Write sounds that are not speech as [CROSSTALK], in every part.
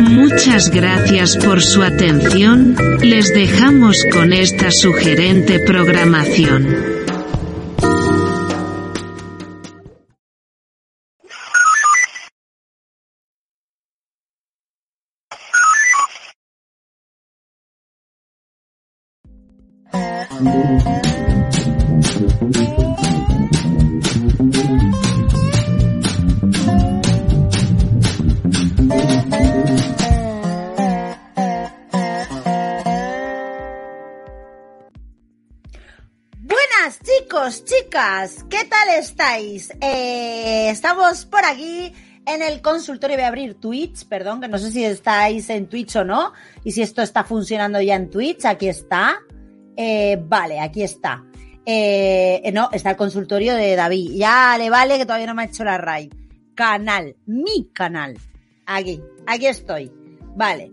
Muchas gracias por su atención, les dejamos con esta sugerente programación. Chicas, ¿qué tal estáis? Eh, estamos por aquí en el consultorio. Voy a abrir Twitch, perdón, que no sé si estáis en Twitch o no, y si esto está funcionando ya en Twitch. Aquí está. Eh, vale, aquí está. Eh, no, está el consultorio de David. Ya le vale que todavía no me ha hecho la raid. Canal, mi canal. Aquí, aquí estoy. Vale.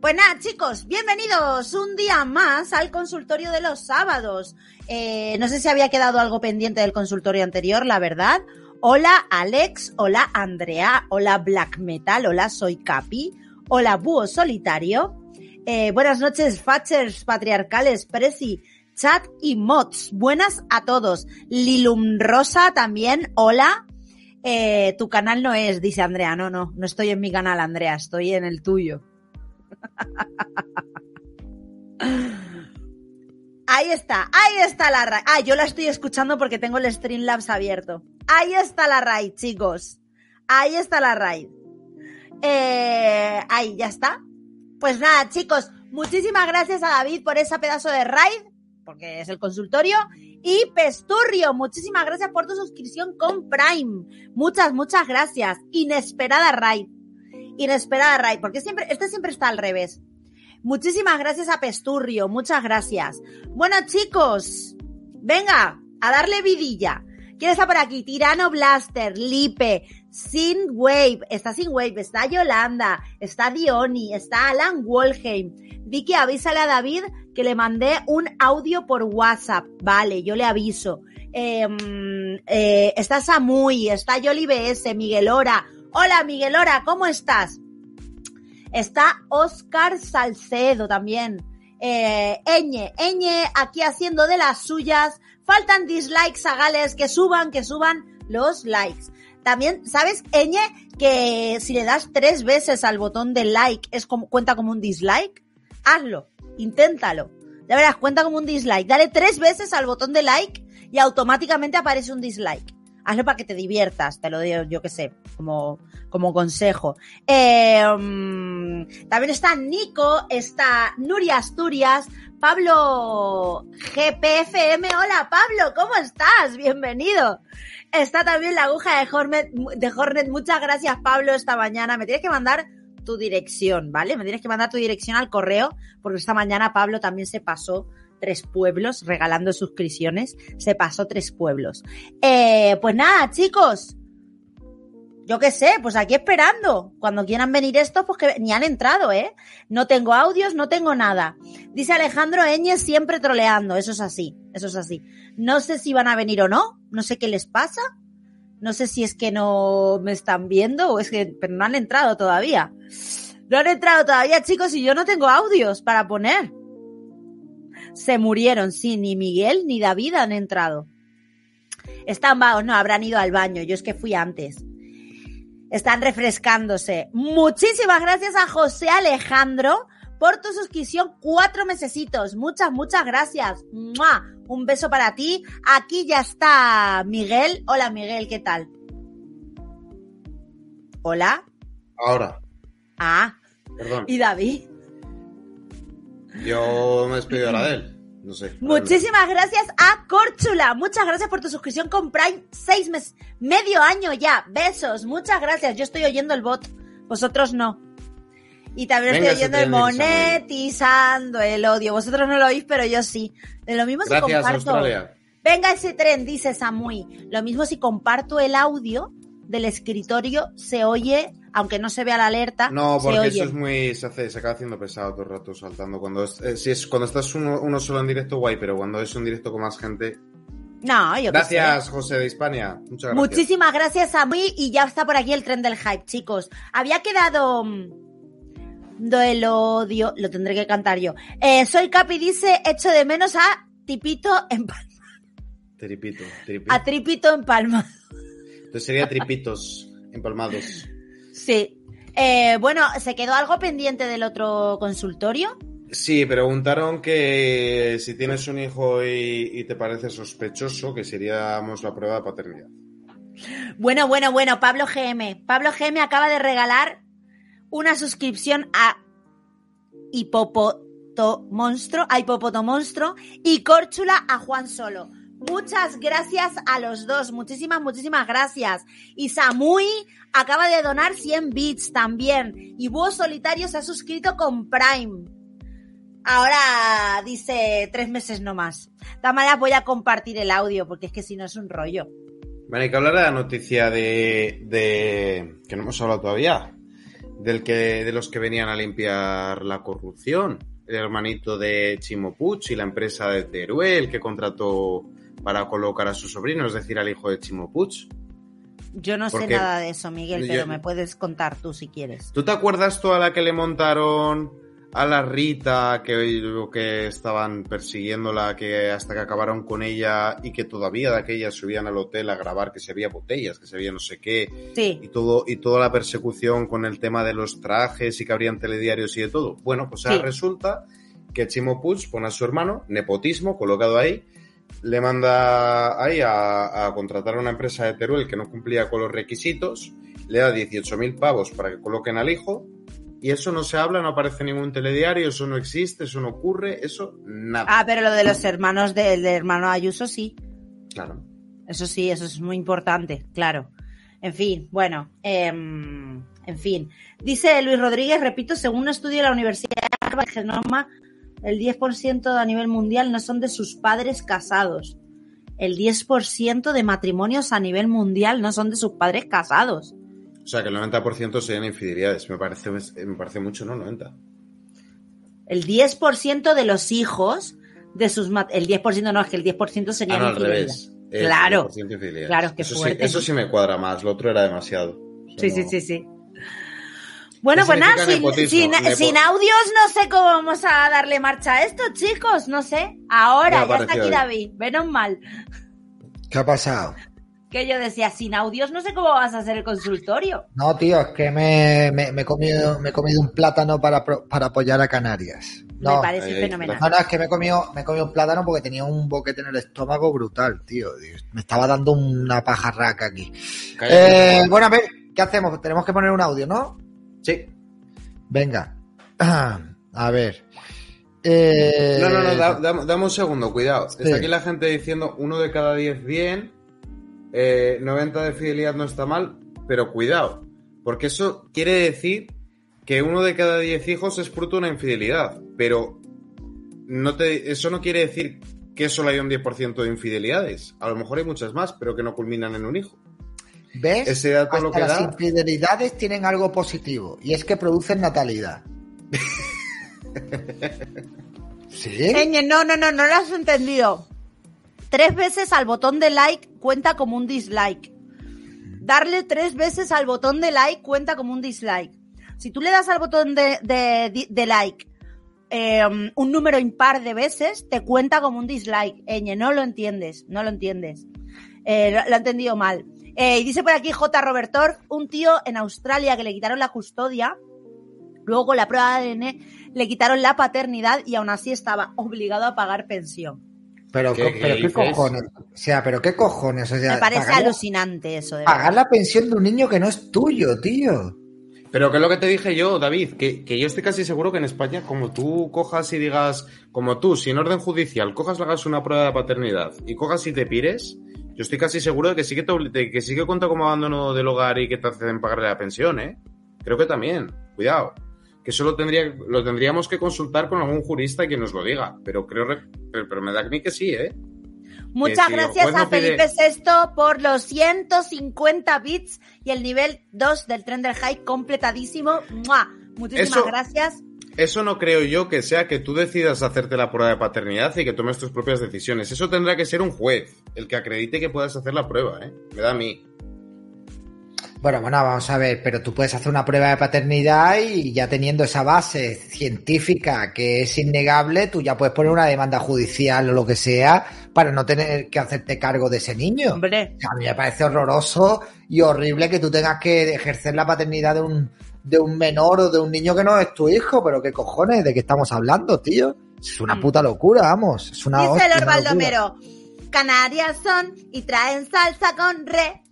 Pues nada, chicos, bienvenidos un día más al consultorio de los sábados. Eh, no sé si había quedado algo pendiente del consultorio anterior, la verdad. Hola Alex, hola Andrea, hola Black Metal, hola Soy Capi, hola Búho Solitario. Eh, buenas noches, Fatchers, Patriarcales, Prezi, Chat y Mods. Buenas a todos. Lilum Rosa también, hola. Eh, tu canal no es, dice Andrea. No, no, no estoy en mi canal, Andrea, estoy en el tuyo. Ahí está, ahí está la raid. Ah, yo la estoy escuchando porque tengo el Streamlabs abierto. Ahí está la raid, chicos. Ahí está la raid. Eh, ahí, ya está. Pues nada, chicos, muchísimas gracias a David por ese pedazo de raid, porque es el consultorio. Y Pesturrio, muchísimas gracias por tu suscripción con Prime. Muchas, muchas gracias. Inesperada raid. Inesperada raid, porque siempre, este siempre está al revés. Muchísimas gracias a Pesturrio, muchas gracias. Bueno, chicos, venga, a darle vidilla. ¿Quién está por aquí? Tirano Blaster, Lipe, Sin Wave, está Sin Wave, está Yolanda, está Dioni, está Alan Wolheim. Vicky, avísale a David que le mandé un audio por WhatsApp. Vale, yo le aviso. Eh, eh, está Samui, está Yoli BS, Miguelora. Hola Miguelora, ¿cómo estás? Está Oscar Salcedo también. Eh, Eñe, Eñe aquí haciendo de las suyas. Faltan dislikes a Gales, que suban, que suban los likes. También, ¿sabes, Eñe, que si le das tres veces al botón de like, es cuenta como un dislike? Hazlo, inténtalo. Ya verás, cuenta como un dislike. Dale tres veces al botón de like y automáticamente aparece un dislike. Hazlo para que te diviertas, te lo digo, yo que sé, como, como consejo. Um, también está Nico, está Nuria Asturias, Pablo GPFM. Hola Pablo, ¿cómo estás? Bienvenido. Está también la aguja de Hornet, de Hornet. Muchas gracias Pablo esta mañana. Me tienes que mandar tu dirección, ¿vale? Me tienes que mandar tu dirección al correo porque esta mañana Pablo también se pasó tres pueblos regalando suscripciones. Se pasó tres pueblos. Eh, pues nada, chicos. Yo qué sé, pues aquí esperando. Cuando quieran venir estos, pues que ni han entrado, ¿eh? No tengo audios, no tengo nada. Dice Alejandro Eñez siempre troleando. Eso es así, eso es así. No sé si van a venir o no. No sé qué les pasa. No sé si es que no me están viendo o es que pero no han entrado todavía. No han entrado todavía, chicos, y yo no tengo audios para poner se murieron, sí, ni Miguel ni David han entrado. Están vagos, no, habrán ido al baño, yo es que fui antes. Están refrescándose. Muchísimas gracias a José Alejandro por tu suscripción, cuatro mesecitos. Muchas, muchas gracias. Un beso para ti. Aquí ya está Miguel. Hola Miguel, ¿qué tal? Hola. Ahora. Ah, Perdón. ¿Y David? Yo me despido ahora de él. No sé. Muchísimas gracias a Córchula. Muchas gracias por tu suscripción con Prime. Seis meses, medio año ya. Besos. Muchas gracias. Yo estoy oyendo el bot. Vosotros no. Y también Venga, estoy oyendo el de monetizando el odio. Vosotros no lo oís, pero yo sí. De lo mismo si Gracias, comparto. Australia. Venga ese tren, dice Samui. Lo mismo si comparto el audio del escritorio, se oye, aunque no se vea la alerta. No, se porque oye. eso es muy. Se, hace, se acaba haciendo pesado todo el rato saltando. Cuando es, eh, si es, cuando estás uno, uno solo en directo, guay, pero cuando es un directo con más gente. No, yo. Gracias, José de Hispania. Muchas gracias. Muchísimas gracias a mí y ya está por aquí el tren del hype, chicos. Había quedado mm, del odio, lo tendré que cantar yo. Eh, soy Capi dice, echo de menos a Tipito en Palma, Tripito, tripito. a Tripito en Palma. Entonces sería tripitos empalmados. Sí. Eh, bueno, ¿se quedó algo pendiente del otro consultorio? Sí, preguntaron que si tienes un hijo y, y te parece sospechoso, que seríamos la prueba de paternidad. Bueno, bueno, bueno, Pablo GM. Pablo GM acaba de regalar una suscripción a Hipopoto Monstruo, a Hipopoto Monstruo y Córchula a Juan Solo. Muchas gracias a los dos, muchísimas, muchísimas gracias. Y Samui acaba de donar 100 bits también. Y Búho Solitario se ha suscrito con Prime. Ahora dice tres meses no más. Maneras voy a compartir el audio porque es que si no es un rollo. Bueno, hay que hablar de la noticia de, de- que no hemos hablado todavía, del que de los que venían a limpiar la corrupción, el hermanito de Chimo Puig y la empresa de Teruel que contrató para colocar a su sobrino, es decir, al hijo de Chimo Puig. Yo no sé nada de eso, Miguel, yo- pero me puedes contar tú si quieres. ¿Tú te acuerdas toda la que le montaron a la Rita, que, que estaban persiguiéndola, que hasta que acabaron con ella y que todavía de aquella subían al hotel a grabar que se había botellas, que se había no sé qué, Sí, y todo y toda la persecución con el tema de los trajes y que habrían telediarios y de todo. Bueno, pues ahora Sí. resulta que Chimo Puig pone a su hermano, nepotismo, colocado ahí, le manda ahí a, a contratar a una empresa de Teruel que no cumplía con los requisitos, le da 18.000 pavos para que coloquen al hijo, y eso no se habla, no aparece en ningún telediario, eso no existe, eso no ocurre, eso nada. Ah, pero lo de los hermanos del hermano Ayuso sí. Claro. Eso sí, eso es muy importante, claro. En fin, bueno, em, en fin. Dice Luis Rodríguez, repito, según un estudio de la Universidad de Genoma, el 10% a nivel mundial no son de sus padres casados. El 10% de matrimonios a nivel mundial no son de sus padres casados. O sea, que el 90% serían infidelidades. Me parece, me parece mucho, ¿no? 90. El 10% de los hijos de sus el 10% no es que el 10% sería Ah, no, al infidelidad. revés. Claro. 100% infidelidades. Claro, qué eso sí, eso sí me cuadra más, lo otro era demasiado. O sea, Sí, sí, sí, sí. Bueno, ¿Qué pues nada, sin, audios no sé cómo vamos a darle marcha a esto, chicos, no sé. Ahora, Ya ya, está aquí. David, menos mal. ¿Qué ha pasado? Que yo decía, sin audios no sé cómo vas a hacer el consultorio. No, tío, es que me, me- me he, comido, me he comido un plátano para, para apoyar a Canarias. Me No, parece ahí, ahí, fenomenal. no, no, es que me he, comido, me he comido un plátano porque tenía un boquete en el estómago brutal, tío. Me estaba dando una pajarraca aquí. Eh, bueno, a ver, ¿qué hacemos? Tenemos que poner un audio, ¿no? Sí. Venga. [CLEARS THROAT] A ver. Eh, No, no, no, da- da- dame un segundo, cuidado. Sí. Está aquí la gente diciendo uno de cada 10 bien, eh, 90 de fidelidad no está mal, pero cuidado, porque eso quiere decir que uno de cada 10 hijos es fruto de una infidelidad, pero no te, eso no quiere decir que solo hay un 10% de infidelidades. A lo mejor hay muchas más, pero que no culminan en un hijo. ¿Ves? ese dato Hasta lo que las da- infidelidades tienen algo positivo y es que producen natalidad. [LAUGHS] ¿Sí? Eñe, no, no, no, no lo has entendido. Tres veces al botón de like cuenta como un dislike. Darle tres veces al botón de like cuenta como un dislike. Si tú le das al botón de, de- de like eh, un número impar de veces, te cuenta como un dislike. Eñe, no lo entiendes, no lo entiendes. Eh, lo, lo he entendido mal. Eh, y dice por aquí J. Robertor, un tío en Australia que le quitaron la custodia, luego con la prueba de ADN le quitaron la paternidad y aún así estaba obligado a pagar pensión. Pero, ¿Qué- pero qué cojones. O sea, pero qué cojones. O sea, Me parece pagar, alucinante eso, de pagar la pensión de un niño que no es tuyo, tío. Pero que es lo que te dije yo, David, que, que yo estoy casi seguro que en España, como tú cojas y digas, como tú, sin orden judicial, cojas, le hagas una prueba de paternidad y cojas y te pires, yo estoy casi seguro de que sí que, te, que sí que cuenta como abandono del hogar y que te hacen pagarle la pensión, ¿eh? Creo que también, cuidado. Que eso lo, tendría, lo tendríamos que consultar con algún jurista que nos lo diga. Pero creo, re- pero, pero me da a mí que sí, ¿eh? Muchas gracias a Felipe VI por los 150 bits y el nivel 2 del tren del high completadísimo. ¡Mua! Muchísimas Eso- gracias. Eso no creo yo que sea que tú decidas hacerte la prueba de paternidad y que tomes tus propias decisiones. Eso tendrá que ser un juez el que acredite que puedas hacer la prueba, ¿eh? Me da a mí. Bueno, bueno, vamos a ver, pero tú puedes hacer una prueba de paternidad y ya teniendo esa base científica que es innegable, tú ya puedes poner una demanda judicial o lo que sea para no tener que hacerte cargo de ese niño. Hombre, A mí me parece horroroso y horrible que tú tengas que ejercer la paternidad de un, de un menor o de un niño que no es tu hijo, pero qué cojones, ¿de qué estamos hablando, tío? Es una Mm. puta locura, vamos. Es una dice hostia. Baldomero. Canarias son y traen salsa con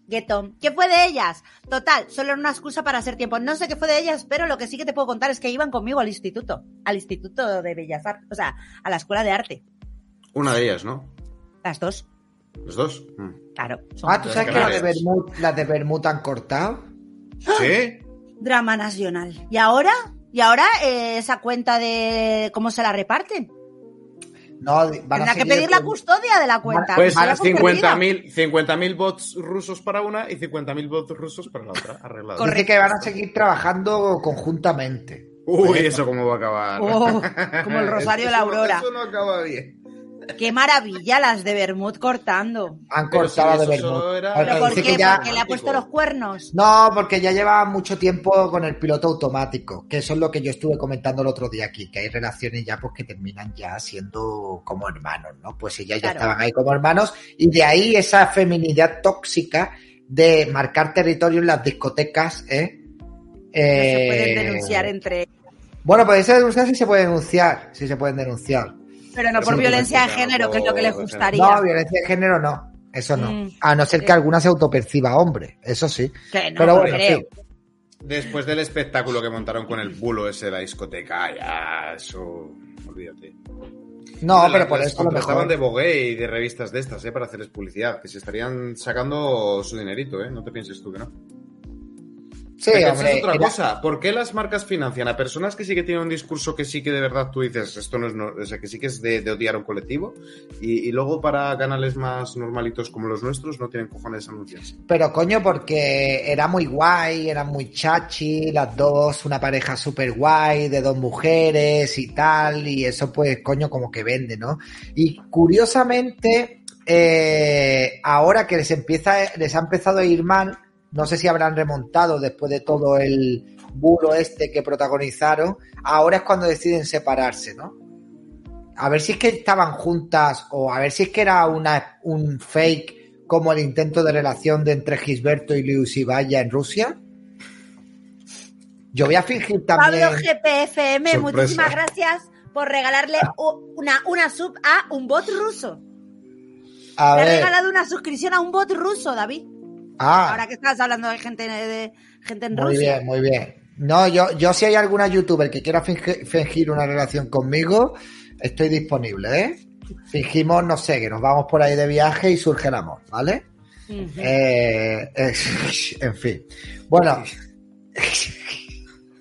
reggaetón. ¿Qué fue de ellas? Total, solo era una excusa para hacer tiempo. No sé qué fue de ellas, pero lo que sí que te puedo contar es que iban conmigo al instituto. Al instituto de Bellas Artes. O sea, a la escuela de arte. Una de ellas, ¿no? Las dos. Los dos. Mm. Claro. son Ah, ¿tú sabes que las de. Bermud, las de Bermud han cortado? ¿Sí? Drama nacional. ¿Y ahora? ¿Y ahora eh, esa cuenta de cómo se la reparten? No, van a Tendrá que pedir la custodia de la cuenta. Pues Será comprometida. 50.000 50.000 bots rusos para una y 50.000 bots rusos para la otra. Arreglado. Dice que van a seguir trabajando conjuntamente. Uy, eso cómo va a acabar. Oh, como el [LAUGHS] Rosario de la Aurora. Eso no acaba bien. Qué maravilla las de Bermud cortando. Han Pero cortado si de eso Bermud. era- Porque ¿Pero por qué? ya- ¿Porque le ha puesto los cuernos? No, porque ya lleva mucho tiempo con el piloto automático, que eso es lo que yo estuve comentando el otro día aquí, que hay relaciones ya pues que terminan ya siendo como hermanos, ¿no? Pues ellas ya Claro. estaban ahí como hermanos y de ahí esa feminidad tóxica de marcar territorio en las discotecas, ¿eh? No se pueden Eh, denunciar entre... Bueno, pues esa denuncia sí se puede denunciar, sí se pueden denunciar. Pero no por violencia de género, que es lo que les gustaría. No, violencia de género no, eso no. Mm. A no ser que alguna se autoperciba hombre, eso sí. Que no, Pero no bueno, creo. sí. Después del espectáculo que montaron con el bulo ese de la discoteca, ya, eso. Olvídate. No, Las- pero por eso lo mejor. de Vogue y de revistas de estas, ¿eh? Para hacerles publicidad. Que se estarían sacando su dinerito, ¿eh? No te pienses tú que no. Sí, esa hombre, es otra era- cosa. ¿Por qué las marcas financian a personas que sí que tienen un discurso que sí que de verdad tú dices, esto no es, no- o sea, que sí que es de, de odiar a un colectivo, y, y luego para canales más normalitos como los nuestros no tienen cojones anunciarse? Pero coño, porque era muy guay, eran muy chachi, las dos, una pareja súper guay, de dos mujeres y tal, y eso pues coño como que vende, ¿no? Y curiosamente, eh, ahora que les empieza, les ha empezado a ir mal, no sé si habrán remontado después de todo el bulo este que protagonizaron, ahora es cuando deciden separarse, ¿no? A ver si es que estaban juntas o a ver si es que era una, un fake como el intento de relación de entre Gisberto y Luis Ibaya en Rusia. Yo voy a fingir también. Pablo GPFM, Sorpresa. muchísimas gracias por regalarle una, una sub a un bot ruso. A Le ha regalado una suscripción a un bot ruso, David. Ah, Ahora que estás hablando de gente, de gente en muy Rusia. bien, muy bien. No, yo, yo si hay alguna youtuber que quiera fingi- fingir una relación conmigo, estoy disponible, ¿eh? Fingimos, no sé, que nos vamos por ahí de viaje y surge el amor, ¿vale? Eh, eh, [LAUGHS] en fin. Bueno,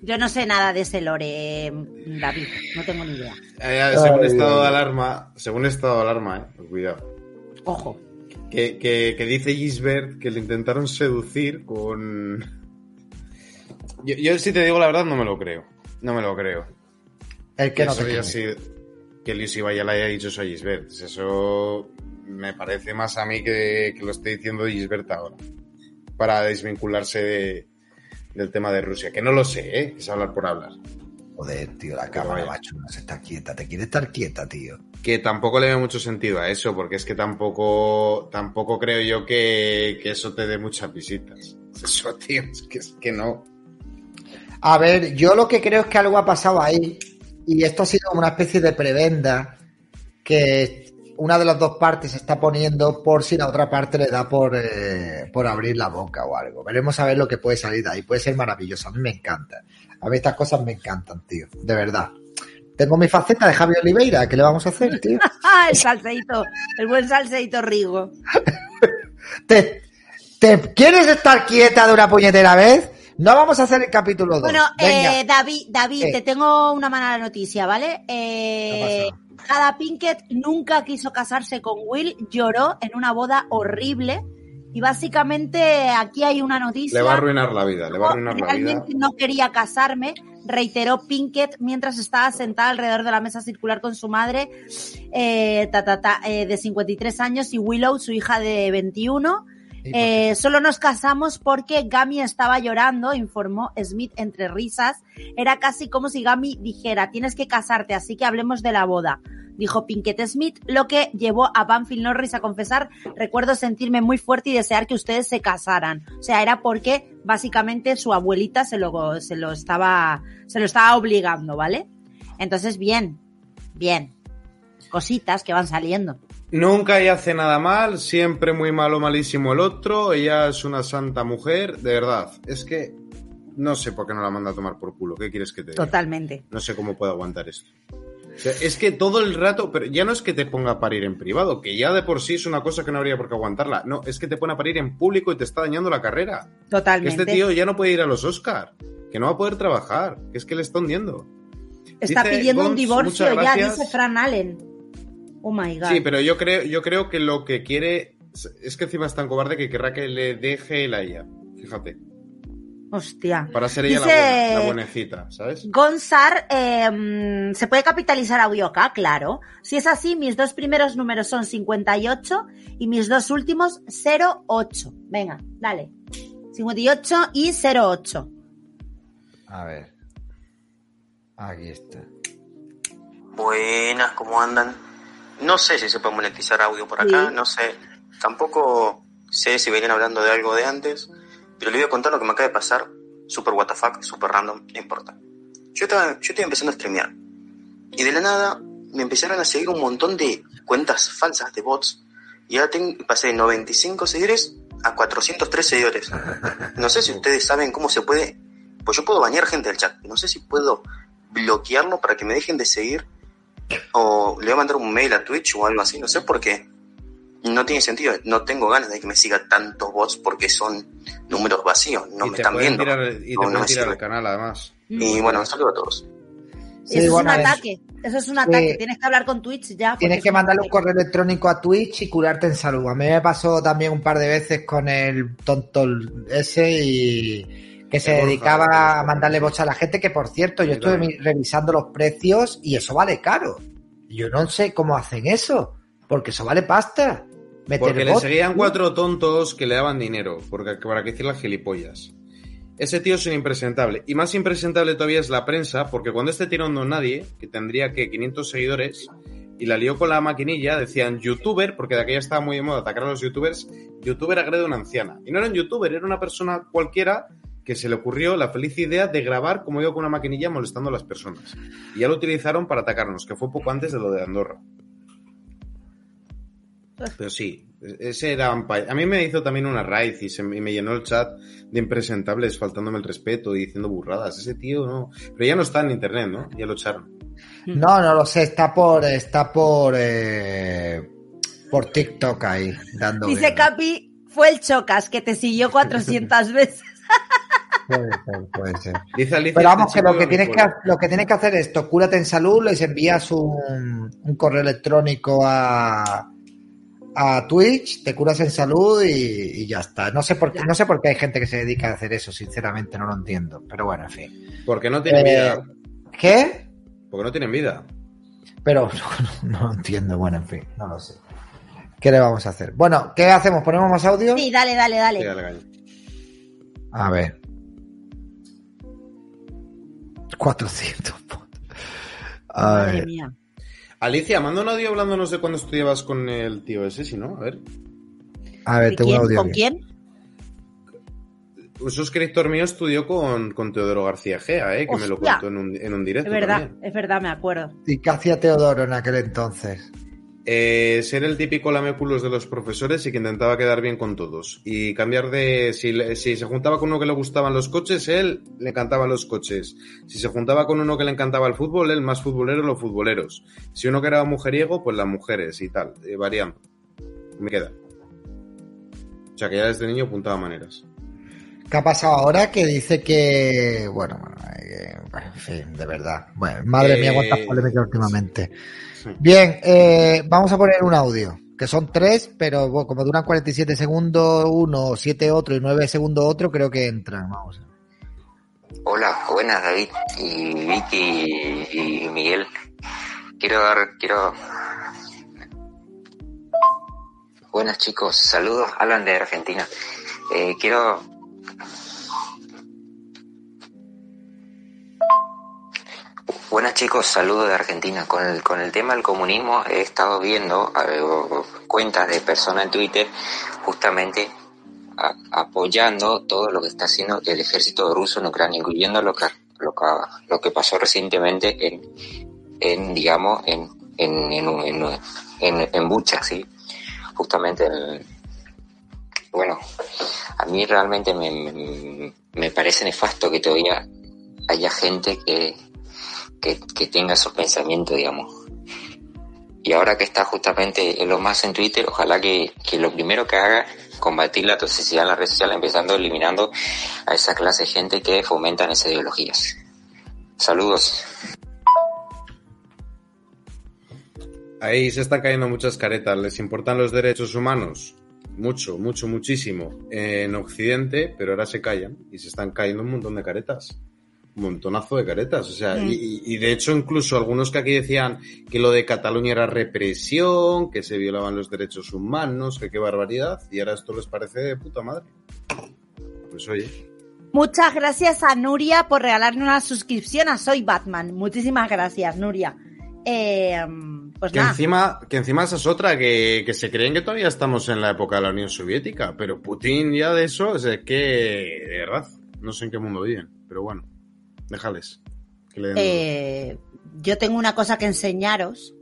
Yo no sé nada de ese lore, David. No tengo ni idea. Eh, según Ay, estado de alarma, según estado de alarma, eh, cuidado. Ojo. Que, que, que dice Gisbert que le intentaron seducir con. Yo, yo, si te digo la verdad, no me lo creo. No me lo creo. el que no eso te cree. sido- que Luis Ibaya le haya dicho eso a Gisbert. Eso me parece más a mí que, que lo esté diciendo Gisbert ahora. Para desvincularse de- del tema de Rusia. Que no lo sé, ¿eh? Es hablar por hablar. Joder, tío, la cámara, macho, no se está quieta. Te quiere estar quieta, tío. Que tampoco le veo mucho sentido a eso, porque es que tampoco, tampoco creo yo que, que eso te dé muchas visitas. [LAUGHS] Eso, tío, es que, que no. A ver, yo lo que creo es que algo ha pasado ahí y esto ha sido una especie de prebenda que una de las dos partes se está poniendo por si la otra parte le da por, eh, por abrir la boca o algo. Veremos a ver lo que puede salir de ahí. Puede ser maravilloso. A mí me encanta. A mí estas cosas me encantan, tío. De verdad. Tengo mi faceta de Javi Oliveira. ¿Qué le vamos a hacer, tío? [LAUGHS] el salseito, el buen salseito Rigo. [LAUGHS] ¿Te, ¿Te quieres estar quieta de una puñetera vez? No vamos a hacer el capítulo 2. Bueno, eh, David, David, te tengo una mala noticia, ¿vale? Eh, Jada Pinkett nunca quiso casarse con Will, lloró en una boda horrible. Y básicamente aquí hay una noticia. Le va a arruinar la vida, le va a arruinar la vida. Realmente no quería casarme, reiteró Pinkett mientras estaba sentada alrededor de la mesa circular con su madre eh, ta, ta, ta, eh, de 53 años y Willow, su hija de 21. Eh, solo nos casamos porque Gami estaba llorando, informó Smith entre risas. Era casi como si Gami dijera, tienes que casarte, así que hablemos de la boda. Dijo Pinkett Smith, lo que llevó a Banfield Norris a confesar, recuerdo sentirme muy fuerte y desear que ustedes se casaran. O sea, era porque básicamente su abuelita se lo, se lo estaba, se lo estaba obligando, ¿vale? Entonces, bien, bien. Cositas que van saliendo. Nunca ella hace nada mal, siempre muy malo, malísimo el otro. Ella es una santa mujer, de verdad. Es que no sé por qué no la manda a tomar por culo. ¿Qué quieres que te diga? Totalmente. No sé cómo puedo aguantar esto. O sea, es que todo el rato, pero ya no es que te ponga a parir en privado, que ya de por sí es una cosa que no habría por qué aguantarla. No, es que te pone a parir en público y te está dañando la carrera. Que Totalmente. este tío ya no puede ir a los Oscar, que no va a poder trabajar, que es que le está hundiendo. Está Dice pidiendo un divorcio ya, dice Fran Allen. Oh my god. Sí, pero yo creo, yo creo que lo que quiere es que encima es tan cobarde que querrá que le deje él a ella. Fíjate. Hostia. Para ser ella Dice- la, buena, la buenecita, ¿sabes? Gonzar, eh, ¿se puede capitalizar Audioca? Claro. Si es así, mis dos primeros números son 58 y mis dos últimos 08. Venga, dale. 58 y 08. A ver. Aquí está. Buenas, ¿cómo andan? No sé si se puede monetizar audio por acá, Sí. no sé. Tampoco sé si venían hablando de algo de antes, pero le voy a contar lo que me acaba de pasar. Super WTF, super random, no importa. Yo estaba, yo estoy empezando a streamear. Y de la nada me empezaron a seguir un montón de cuentas falsas de bots. Y ahora tengo, pasé de 95 seguidores a 403 seguidores. [LAUGHS] No sé si ustedes saben cómo se puede. Pues yo puedo bañar gente del chat. No sé si puedo bloquearlo para que me dejen de seguir o le voy a mandar un mail a Twitch o algo así, no sé por qué. No tiene sentido, no tengo ganas de que me siga tantos bots porque son números vacíos, no y me te están viendo. tirar, y te No, me tirar el canal, además. Y bueno, un saludo a todos. Sí, Eso bueno, es un es- ataque. Eso es un ataque. Tienes que hablar con Twitch ya. Tienes es que mandarle un correo electrónico a Twitch y curarte en salud. A mí me pasó también un par de veces con el tonto ese y que se Borja, dedicaba a mandarle bots a la gente, que por cierto, yo estuve revisando los precios y eso vale caro. Yo no sé cómo hacen eso, porque eso vale pasta. Meter Porque le seguían cuatro tontos que le daban dinero, porque para que decir las gilipollas. Ese tío es un impresentable. Y más impresentable todavía es la prensa, porque cuando este tirón no nadie, que tendría que 500 seguidores, y la lió con la maquinilla, decían youtuber, porque de aquella estaba muy de moda atacar a los youtubers, youtuber agrede a una anciana. Y no era un youtuber, era una persona cualquiera que se le ocurrió la feliz idea de grabar como iba con una maquinilla molestando a las personas. Y ya lo utilizaron para atacarnos, que fue poco antes de lo de Andorra. Pero sí, ese era A mí me hizo también una raíz y, se me, y me llenó el chat de impresentables faltándome el respeto y diciendo burradas. Ese tío no. Pero ya no está en internet, ¿no? Ya lo echaron. No, no lo sé, está por, está por, eh, por TikTok ahí, dando. Dice guerra. Capi, fue el Chocas que te siguió 400 [LAUGHS] veces. Puede ser, puede ser. Dice Alicia. Pero vamos, que lo que tienes que, lo que tienes que hacer es esto, cúrate en salud, les envías un, un correo electrónico a, a Twitch, te curas en salud y, y ya está. No sé por qué, no sé por qué hay gente que se dedica a hacer eso, sinceramente no lo entiendo. Pero bueno, en fin. Porque no tienen Eh, vida. ¿Qué? Porque no tienen vida. Pero [LAUGHS] no, no lo entiendo, bueno, en fin, no lo sé. ¿Qué le vamos a hacer? Bueno, ¿qué hacemos? ¿Ponemos más audio? Sí, dale, dale, dale. Sí, dale, caña. A ver. 400. A Madre ver. mía. Alicia, manda un audio hablándonos de cuando estudiabas con el tío ese, si no, a ver. A ver, ¿De tengo un quién? audio. ¿Con quién? Un suscriptor mío estudió con, con Teodoro García Gea, ¿eh? Que me lo contó en un, en un directo. Es verdad, también. es verdad, me acuerdo. ¿Y qué hacía Teodoro en aquel entonces? Eh, ser el típico laméculos de los profesores y que intentaba quedar bien con todos. Y cambiar de. Si, si se juntaba con uno que le gustaban los coches, él le encantaban los coches. Si se juntaba con uno que le encantaba el fútbol, él más futbolero, los futboleros. Si uno que era mujeriego, pues las mujeres y tal, eh, variando. Me queda. O sea que ya desde niño apuntaba maneras. ¿Qué ha pasado ahora? Que dice que. Bueno, bueno, eh, en fin, de verdad. Bueno, madre mía, Eh, cuántas polémicas últimamente. Sí. Bien, eh, vamos a poner un audio, que son tres, pero bueno, como duran 47 segundos uno, 7 otro y 9 segundos otro, creo que entran. Vamos. Hola, buenas David y Vicky y Miguel. Quiero dar, quiero... Buenas chicos, saludos, Alan de Argentina. Eh, quiero... Buenas chicos, saludos de Argentina. Con el, con el tema del comunismo he estado viendo eh, cuentas de personas en Twitter justamente apoyando todo lo que está haciendo el ejército ruso en Ucrania, incluyendo lo que lo que, lo que pasó recientemente en, en digamos en en en, en, Bucha, sí, justamente en- bueno, a mí realmente me, me, me parece nefasto que todavía haya gente que, que, que tenga esos pensamientos, digamos. Y ahora que está justamente en lo más en Twitter, ojalá que, que lo primero que haga combatir la toxicidad en las redes sociales, empezando eliminando a esa clase de gente que fomentan esas ideologías. Saludos. Ahí se están cayendo muchas caretas. ¿Les importan los derechos humanos? Mucho, mucho, muchísimo. En Occidente, pero ahora se callan y se están cayendo un montón de caretas. Montonazo de caretas. O sea, Mm. y, y- y de hecho, incluso algunos que aquí decían que lo de Cataluña era represión, que se violaban los derechos humanos, que qué barbaridad, y ahora esto les parece de puta madre. Pues oye. Muchas gracias a Nuria por regalarme una suscripción a Soy Batman. Muchísimas gracias, Nuria. Eh, pues Que nada. encima, que encima esa es otra, que, que se creen que todavía estamos en la época de la Unión Soviética, pero Putin ya de eso, es que, de verdad, no sé en qué mundo viven, pero bueno, déjales. Que le. Eh, yo tengo una cosa que enseñaros.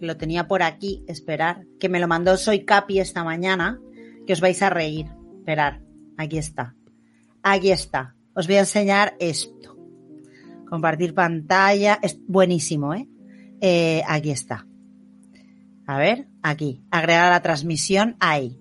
Lo tenía por aquí, esperar. Que me lo mandó Soy Capi esta mañana. Que os vais a reír. Esperar. Aquí está. Aquí está. Os voy a enseñar esto. Compartir pantalla. Es buenísimo, ¿eh? Eh, aquí está. A ver, aquí. Agregar la transmisión ahí.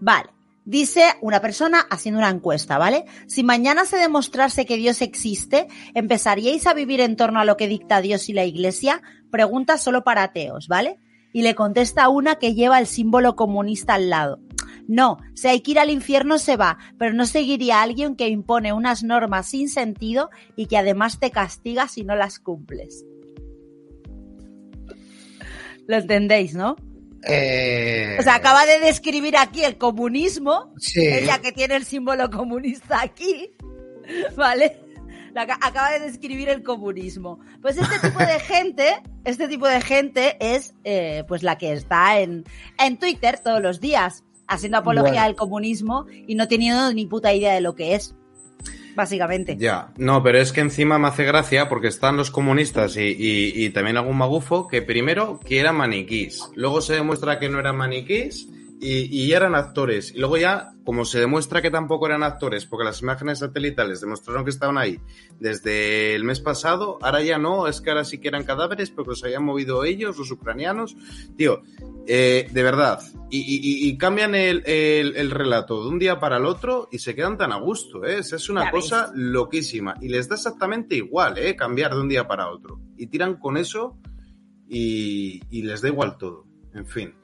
Vale. Dice una persona haciendo una encuesta, ¿vale? Si mañana se demostrase que Dios existe, ¿empezaríais a vivir en torno a lo que dicta Dios y la Iglesia? Pregunta solo para ateos, ¿vale? Y le contesta una que lleva el símbolo comunista al lado. No, si hay que ir al infierno se va, pero no seguiría a alguien que impone unas normas sin sentido y que además te castiga si no las cumples. ¿Lo entendéis, no? Eh, O sea, acaba de describir aquí el comunismo, Sí. ella que tiene el símbolo comunista aquí, [LAUGHS] ¿vale? Acaba de describir el comunismo. Pues este tipo de [LAUGHS] gente, este tipo de gente es eh, pues la que está en, en Twitter todos los días, haciendo apología Bueno. al comunismo y no teniendo ni puta idea de lo que es. Básicamente. Ya, no, pero es que encima me hace gracia porque están los comunistas y, y- también algún magufo que primero que eran maniquís, luego se demuestra que no eran maniquís y, y eran actores. Y luego ya, como se demuestra que tampoco eran actores, porque las imágenes satelitales demostraron que estaban ahí desde el mes pasado, ahora ya no, es que ahora sí que eran cadáveres porque los habían movido ellos, los ucranianos. Tío, eh, de verdad, y, y- y- y cambian el, el- el relato de un día para el otro y se quedan tan a gusto, ¿eh? Es una Ya ves. cosa loquísima. Y les da exactamente igual, ¿eh? Cambiar de un día para otro. Y tiran con eso y, y les da igual todo. En fin.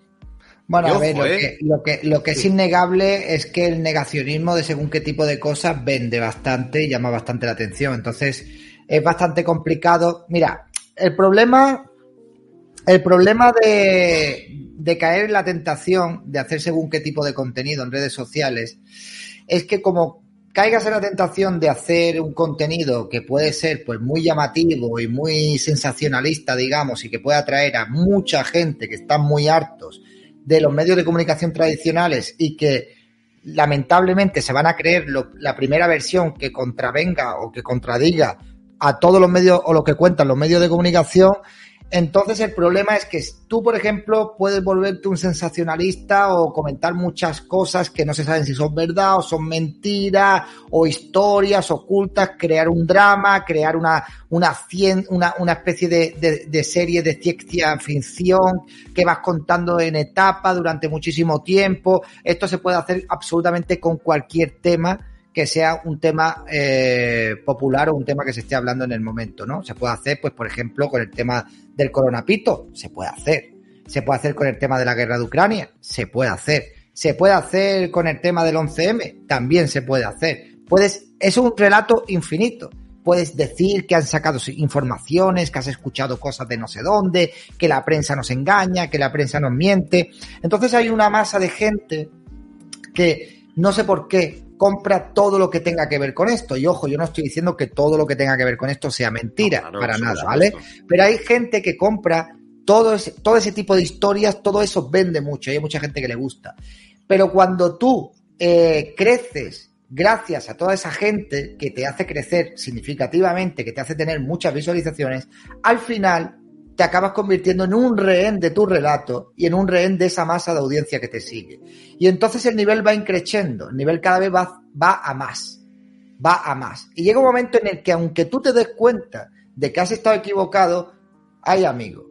Bueno, a ver, ojo, lo, ¿eh? que, lo, que, lo que es innegable es que el negacionismo de según qué tipo de cosas vende bastante y llama bastante la atención. Entonces, es bastante complicado. Mira, el problema, el problema de, de caer en la tentación de hacer según qué tipo de contenido en redes sociales es que como caigas en la tentación de hacer un contenido que puede ser pues muy llamativo y muy sensacionalista, digamos, y que puede atraer a mucha gente que están muy hartos de los medios de comunicación tradicionales y que lamentablemente se van a creer la primera versión que contravenga o que contradiga a todos los medios o lo que cuentan los medios de comunicación, Entonces el problema es que tú, por ejemplo, puedes volverte un sensacionalista o comentar muchas cosas que no se saben si son verdad o son mentiras o historias ocultas, crear un drama, crear una, una, una, una especie de, de, serie de ciencia ficción que vas contando en etapa durante muchísimo tiempo. Esto se puede hacer absolutamente con cualquier tema que sea un tema eh, popular o un tema que se esté hablando en el momento, ¿no? Se puede hacer, pues, por ejemplo, con el tema del coronapito, se puede hacer. Se puede hacer con el tema de la guerra de Ucrania, se puede hacer. Se puede hacer con el tema del 11M, también se puede hacer. Puedes, es un relato infinito. Puedes decir que han sacado informaciones, que has escuchado cosas de no sé dónde, que la prensa nos engaña, que la prensa nos miente. Entonces hay una masa de gente que no sé por qué compra todo lo que tenga que ver con esto. Y ojo, yo no estoy diciendo que todo lo que tenga que ver con esto sea mentira, para nada, ¿vale? Pero hay gente que compra todo ese, todo ese tipo de historias, todo eso vende mucho y hay mucha gente que le gusta. Pero cuando tú eh, creces gracias a toda esa gente que te hace crecer significativamente, que te hace tener muchas visualizaciones, al final te acabas convirtiendo en un rehén de tu relato y en un rehén de esa masa de audiencia que te sigue. Y entonces el nivel va increciendo, el nivel cada vez va, va a más, va a más. Y llega un momento en el que aunque tú te des cuenta de que has estado equivocado, hay amigo.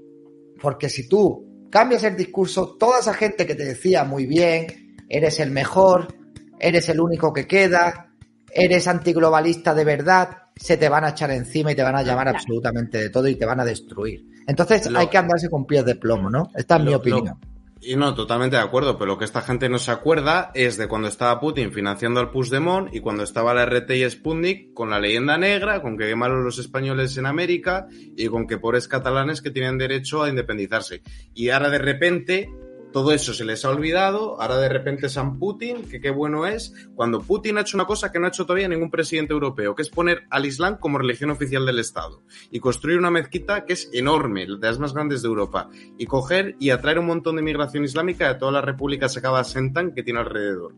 Porque si tú cambias el discurso, toda esa gente que te decía muy bien, eres el mejor, eres el único que queda, eres antiglobalista de verdad, se te van a echar encima y te van a llamar absolutamente de todo y te van a destruir. Entonces hay que andarse con pies de plomo, ¿no? Esta es mi opinión. y no, totalmente de acuerdo, pero lo que esta gente no se acuerda es de cuando estaba Putin financiando al Puigdemont y cuando estaba la RT y Sputnik con la leyenda negra, con que quemaron los españoles en América y con que pobres catalanes que tienen derecho a independizarse. Y ahora de repente todo eso se les ha olvidado, ahora de repente San Putin, que qué bueno es, cuando Putin ha hecho una cosa que no ha hecho todavía ningún presidente europeo, que es poner al Islam como religión oficial del Estado y construir una mezquita que es enorme, de las más grandes de Europa, y coger y atraer un montón de inmigración islámica de todas las repúblicas acaba sentan que tiene alrededor.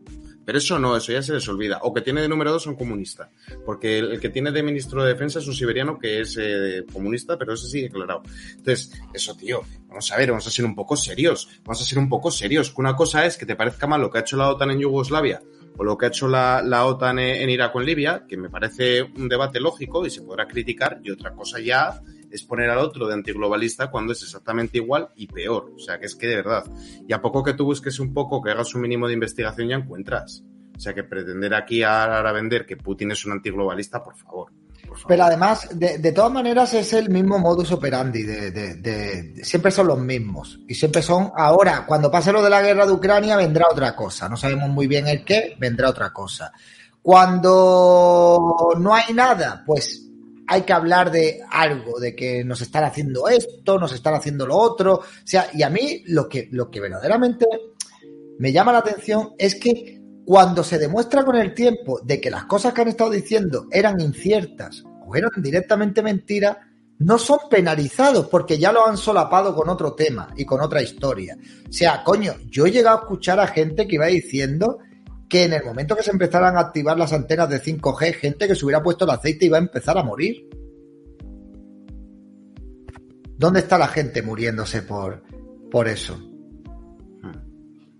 Pero eso no, eso ya se les olvida. O que tiene de número dos un comunista. Porque el, que tiene de ministro de defensa es un siberiano que es eh, comunista, pero eso sí declarado. Entonces, eso, tío, vamos a ver, vamos a ser un poco serios. Vamos a ser un poco serios. Que una cosa es que te parezca mal lo que ha hecho la OTAN en Yugoslavia o lo que ha hecho la, la OTAN en Irak o en Libia, que me parece un debate lógico y se podrá criticar, y otra cosa ya es poner al otro de antiglobalista cuando es exactamente igual y peor. O sea, que es que de verdad. Y a poco que tú busques un poco, que hagas un mínimo de investigación, ya encuentras. O sea, que pretender aquí ahora vender que Putin es un antiglobalista, por favor. Pero además, de, todas maneras, es el mismo modus operandi. De, de, siempre son los mismos. Y siempre son. Ahora, cuando pase lo de la guerra de Ucrania, vendrá otra cosa. No sabemos muy bien el qué, vendrá otra cosa. Cuando no hay nada, pues hay que hablar de algo, de que nos están haciendo esto, nos están haciendo lo otro. O sea, y a mí lo que, lo que verdaderamente me llama la atención es que cuando se demuestra con el tiempo de que las cosas que han estado diciendo eran inciertas o eran directamente mentiras, no son penalizados porque ya lo han solapado con otro tema y con otra historia. O sea, coño, yo he llegado a escuchar a gente que iba diciendo que en el momento que se empezaran a activar las antenas de 5G, gente que se hubiera puesto el aceite iba a empezar a morir. ¿Dónde está la gente muriéndose por, por eso?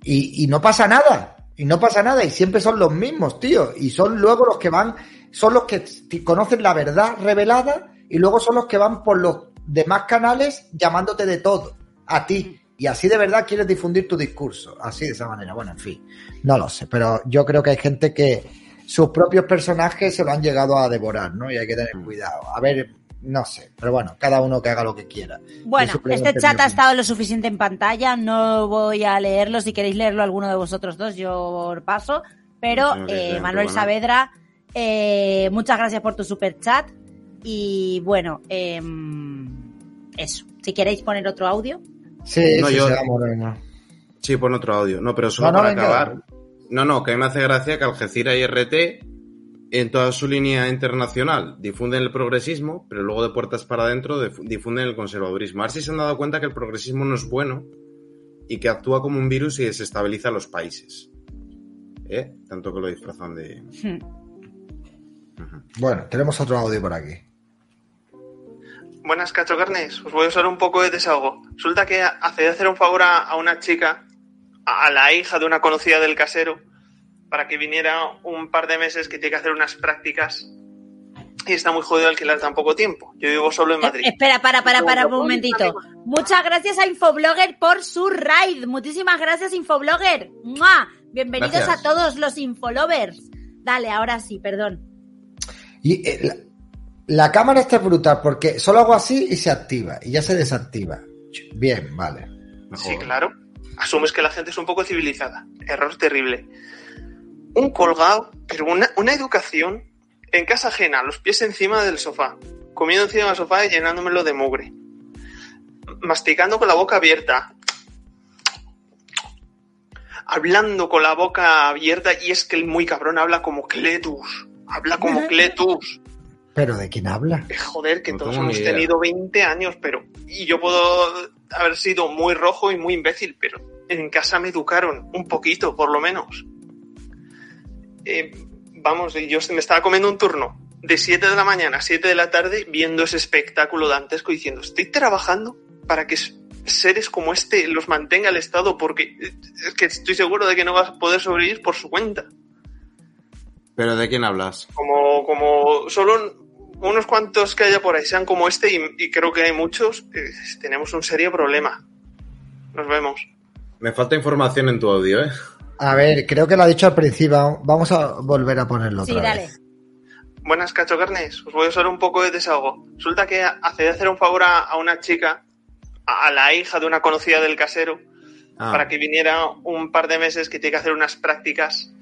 Y, y no pasa nada. Y no pasa nada. Y siempre son los mismos, tío. Y son luego los que van, son los que conocen la verdad revelada y luego son los que van por los demás canales llamándote de todo. A ti y así de verdad quieres difundir tu discurso, así de esa manera. Bueno, en fin, no lo sé, pero yo creo que hay gente que sus propios personajes se lo han llegado a devorar, ¿no? Y hay que tener cuidado. A ver, no sé, pero bueno, cada uno que haga lo que quiera. Bueno, este chat ha estado lo suficiente en pantalla, no voy a leerlo, si queréis leerlo alguno de vosotros dos, yo paso, pero eh, Manuel. Saavedra, eh, muchas gracias por tu super chat. Y bueno, em, eso, si queréis poner otro audio. Sí, no, sí, yo... moreno. Sí, pon otro audio. No, pero solo para acabar. No, no, que a mí me hace gracia que Algeciras y RT, en toda su línea internacional, difunden el progresismo, pero luego de puertas para adentro difunden el conservadurismo. A ver si se han dado cuenta que el progresismo no es bueno y que actúa como un virus y desestabiliza a los países. ¿Eh? Tanto que lo disfrazan de. Hmm. Bueno, tenemos otro audio por aquí. Buenas cachocarnes, os voy a usar un poco de desahogo. Resulta que hace de hacer un favor a, a una chica, a, a la hija de una conocida del casero, para que viniera un par de meses que tiene que hacer unas prácticas y está muy jodido alquilar tan poco tiempo. Yo vivo solo en Madrid. Eh, espera, para, para, para un momentito. Muchas gracias a Infoblogger por su raid. Muchísimas gracias, Infoblogger. ¡Mua! Bienvenidos Gracias. a todos los Infolovers. Dale, ahora sí, perdón. Y eh, la, cámara está brutal porque solo hago así y se activa y ya se desactiva. Bien, vale. Sí, claro. Asumes que la gente es un poco civilizada. Error terrible. Un colgado, pero una, una educación en casa ajena, los pies encima del sofá, comiendo encima del sofá y llenándomelo de mugre. Masticando con la boca abierta. Hablando con la boca abierta y es que el muy cabrón habla como Cletus. Habla como Cletus. ¿Pero de quién habla? Eh, Joder, que No todos hemos idea. tenido 20 años, pero. Y yo puedo haber sido muy rojo y muy imbécil, pero en casa me educaron un poquito, por lo menos. Eh, vamos, yo me estaba comiendo un turno de 7 de la mañana a 7 de la tarde viendo ese espectáculo dantesco diciendo: Estoy trabajando para que seres como este los mantenga el Estado, porque eh, es que estoy seguro de que no vas a poder sobrevivir por su cuenta. ¿Pero de quién hablas? como, como solo unos cuantos que haya por ahí sean como este, y, y creo que hay muchos, eh, tenemos un serio problema. Nos vemos. Me falta información en tu audio, ¿eh? A ver, creo que lo ha dicho al principio. Vamos a volver a ponerlo Sí, otra dale. vez. Buenas cachocarnes, os voy a usar un poco de desahogo. Resulta que hace de hacer un favor a, a una chica, a, a la hija de una conocida del casero, Ah, para que viniera un par de meses que tiene que hacer unas prácticas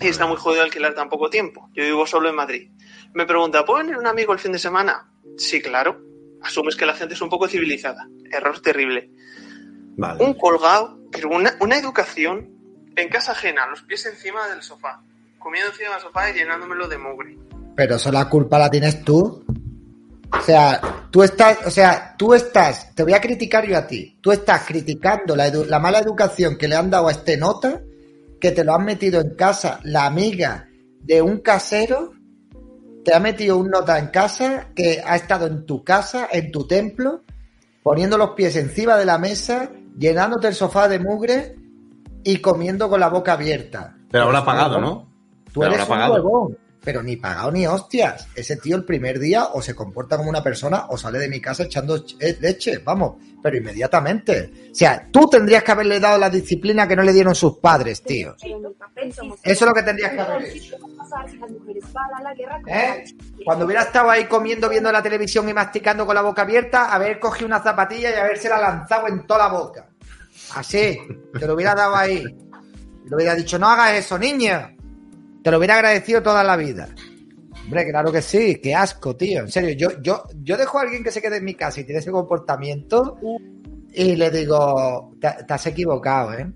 y está muy jodido alquilar tan poco tiempo. Yo vivo solo en Madrid. Me pregunta, ¿puedo venir un amigo el fin de semana? Sí, claro. Asumes que la gente es un poco civilizada. Error terrible. Vale. Un colgado, pero una, una educación en casa ajena, los pies encima del sofá, comiendo encima del sofá y llenándomelo de mugre. Pero eso la culpa la tienes tú. O sea, tú estás, o sea, tú estás, te voy a criticar yo a ti. Tú estás criticando la, edu- la mala educación que le han dado a este nota, que te lo han metido en casa la amiga de un casero, te ha metido un nota en casa que ha estado en tu casa, en tu templo, poniendo los pies encima de la mesa, llenándote el sofá de mugre y comiendo con la boca abierta. Pero habrá un pagado. ¿no? Tú Pero eres un pagado. huevón, pero ni pagado ni hostias. Ese tío el primer día o se comporta como una persona o sale de mi casa echando ch- eh, leche, vamos, pero inmediatamente. O sea, tú tendrías que haberle dado la disciplina que no le dieron sus padres, tío. Eso es lo que tendrías que haber hecho. ¿Eh? Cuando hubiera estado ahí comiendo, viendo la televisión y masticando con la boca abierta, haber cogido una zapatilla y habérsela lanzado en toda la boca. Así, te lo hubiera dado ahí. Y le hubiera dicho, no hagas eso, niña. Te lo hubiera agradecido toda la vida. Hombre, claro que sí, qué asco, tío. En serio, yo, yo, yo dejo a alguien que se quede en mi casa y tiene ese comportamiento y le digo, te, te has equivocado, ¿eh?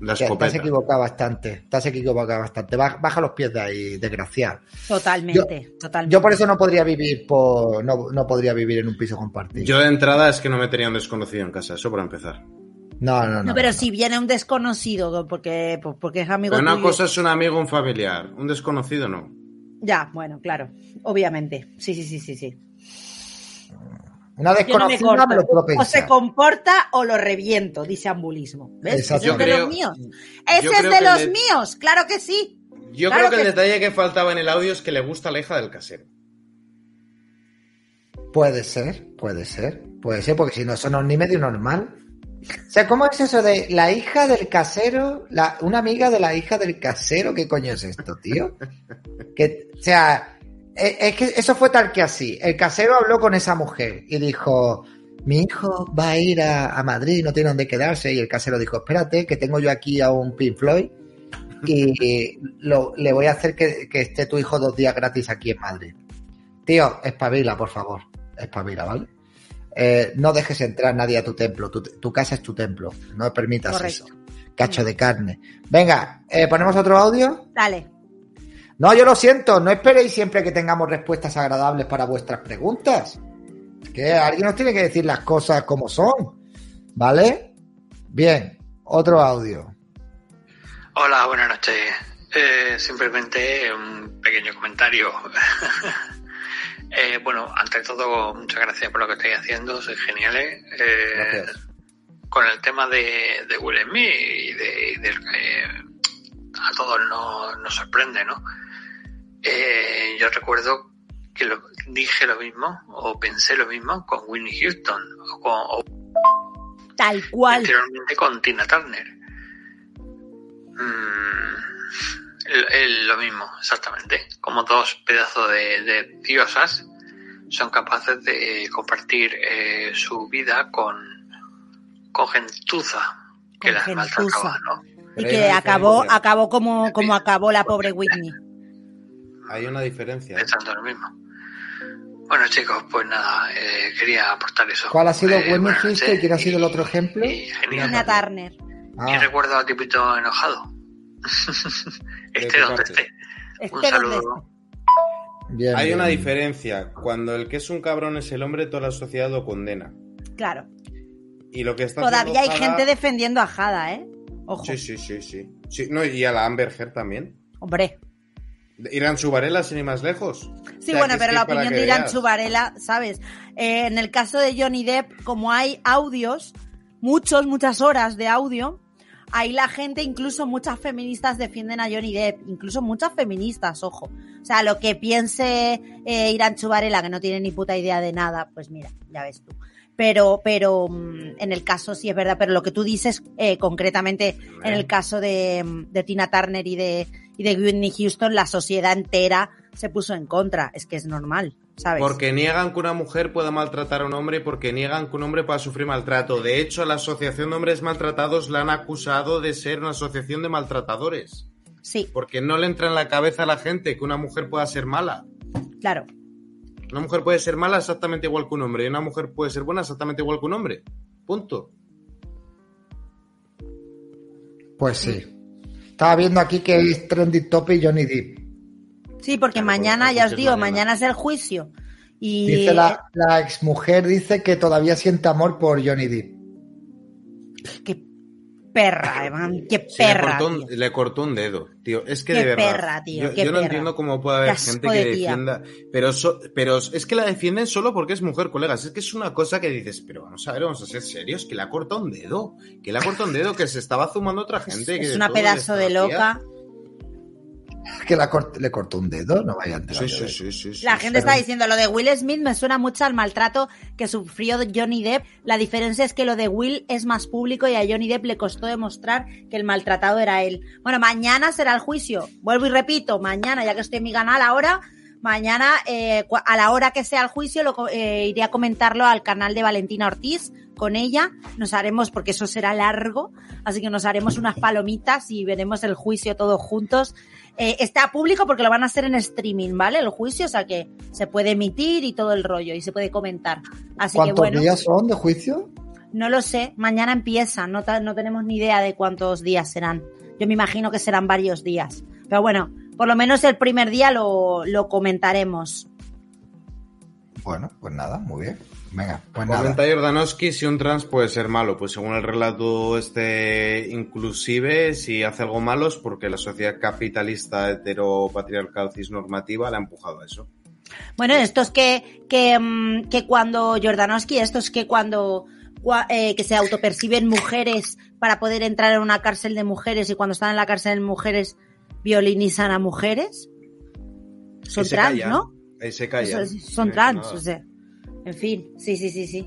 La Te, te has equivocado bastante, te has equivocado bastante. Baja, baja los pies de ahí, desgraciado. Totalmente, totalmente. Yo por eso no podría vivir por, no, no podría vivir en un piso compartido. Yo de entrada es que no metería un desconocido en casa, eso para empezar. No, no, no. No, pero no. si viene un desconocido, porque, pues, porque es amigo Pero una tuyo. cosa es un amigo, un familiar. Un desconocido no. Ya, bueno, claro, obviamente. Sí, sí, sí, sí, sí. Una Yo no me desconocida lo puedo O se comporta o lo reviento, dice Ambulismo. ¿Ves? Ese es de los míos. Ese es de los le- míos, claro que sí. Yo Claro creo que, que- el detalle que faltaba en el audio es que le gusta la hija del casero. Puede ser, puede ser, puede ser, porque si no, eso no es ni medio normal. O sea, ¿cómo es eso de la hija del casero, la, una amiga de la hija del casero? ¿Qué coño es esto, tío? Que, o sea, es, es que eso fue tal que así. El casero habló con esa mujer y dijo, mi hijo va a ir a, a Madrid, no tiene dónde quedarse. Y el casero dijo, espérate, que tengo yo aquí a un Pink Floyd y le voy a hacer que, que esté tu hijo dos días gratis aquí en Madrid. Tío, espabila, por favor. Espabila, ¿vale? Eh, no dejes entrar nadie a tu templo. Tu, tu casa es tu templo. No permitas Correcto. eso. Cacho de carne. Venga, eh, ¿ponemos otro audio? Dale. No, yo lo siento. No esperéis siempre que tengamos respuestas agradables para vuestras preguntas. Que alguien nos tiene que decir las cosas como son. ¿Vale? Bien, otro audio. Hola, buenas noches. Eh, simplemente un pequeño comentario. [LAUGHS] Eh, bueno, ante todo, muchas gracias por lo que estáis haciendo, sois geniales. Eh, Gracias. con el tema de, de Will Smith y de, y que a todos nos, nos sorprende, ¿no? Eh, yo recuerdo que lo, dije lo mismo o pensé lo mismo con Whitney Houston o, con, o Tal cual. anteriormente con Tina Turner. Mm, el- el- lo mismo, exactamente. Como dos pedazos de, de diosas son capaces de compartir eh, su vida con, con gentuza que Con las maltrataba, ¿no? Y que acabó, acabó como, como acabó la pobre Whitney. Hay una diferencia. ¿eh? Pensando lo mismo. Bueno, chicos, pues nada, eh, quería aportar eso. ¿Cuál ha sido Eh, Whitney Houston y quién ha sido el otro ejemplo? y. Tina Turner. Y Ah, recuerdo a Tipito enojado. [LAUGHS] ¿De este qué donde parte? esté. Un Este donde saludo. bien, Hay bien. una diferencia. Cuando el que es un cabrón es el hombre, toda la sociedad lo condena. Claro. Y lo que está Todavía hay Jada- gente defendiendo a Jada, ¿eh? Ojo. Sí, sí, sí, sí. sí no, y a la Amber Heard también. Hombre. Irán Subarela, sin ir más lejos. Sí, O sea, bueno, pero la opinión de Irán veas. Chubarela, ¿sabes? Eh, en el caso de Johnny Depp, como hay audios, muchos, muchas horas de audio, ahí la gente, incluso muchas feministas defienden a Johnny Depp, incluso muchas feministas, ojo. O sea, lo que piense eh, Irán Chubarela, que no tiene ni puta idea de nada, pues mira, ya ves tú. Pero, pero mm, en el caso sí es verdad, pero lo que tú dices eh, concretamente en el caso de, mm, de Tina Turner y de, y de Whitney Houston, la sociedad entera se puso en contra. Es que es normal, ¿sabes? Porque niegan que una mujer pueda maltratar a un hombre, porque niegan que un hombre pueda sufrir maltrato. De hecho, la Asociación de Hombres Maltratados la han acusado de ser una asociación de maltratadores. Sí, Porque no le entra en la cabeza a la gente que una mujer pueda ser mala. claro. Una mujer puede ser mala exactamente igual que un hombre y una mujer puede ser buena exactamente igual que un hombre. Punto. Pues sí. Estaba viendo aquí que es trending topic Johnny Depp. Sí, porque Claro, mañana, porque ya os digo, mañana. mañana es el juicio. Y Dice la, la exmujer dice que todavía siente amor por Johnny Depp. qué perra, [LAUGHS] Evan, qué Sí, le, perra. cortó un, tío. le cortó un dedo, tío. Es que Qué de verdad. perra, tío, Yo, qué yo no entiendo cómo puede haber gente que defienda. Pero, so- pero es que la defienden solo porque es mujer, colegas. Es que es una cosa que dices, pero vamos a ver, vamos a ser serios, que le ha cortado un dedo. Que le ha cortado un dedo, que se estaba zumando otra gente. que es una pedazo de tía. [LAUGHS] Que la cort- le cortó un dedo, no vaya a Sí, sí, sí, sí, sí, La sí. gente está diciendo lo de Will Smith me suena mucho al maltrato que sufrió Johnny Depp. La diferencia es que lo de Will es más público y a Johnny Depp le costó demostrar que el maltratado era él. Bueno, mañana será el juicio. Vuelvo y repito, mañana, ya que estoy en mi canal ahora, mañana eh, a la hora que sea el juicio lo, eh, iré a comentarlo al canal de Valentina Ortiz con ella. Nos haremos, porque eso será largo, así que nos haremos unas palomitas y veremos el juicio todos juntos. Eh, está público porque lo van a hacer en streaming, ¿vale? El juicio, o sea que se puede emitir y todo el rollo y se puede comentar. Así que ¿Cuántos bueno, días son de juicio? no lo sé, mañana empieza, no, no tenemos ni idea de cuántos días serán. Yo me imagino que serán varios días. Pero bueno, por lo menos el primer día lo, lo comentaremos. Bueno, pues nada, muy bien. Venga, pues nada. Comenta Jordanowski si un trans puede ser malo. Pues según el relato este inclusive, si hace algo malo es porque la sociedad capitalista heteropatriarcal cisnormativa la ha empujado a eso. Bueno, esto es que, que, mm, que cuando Jordanowski, esto es que cuando cua- eh, que se autoperciben mujeres para poder entrar en una cárcel de mujeres y cuando están en la cárcel de mujeres violinizan a mujeres. Son trans, ¿no? Ahí se es- son trans, nada. o sea. En fin, sí, sí, sí, sí.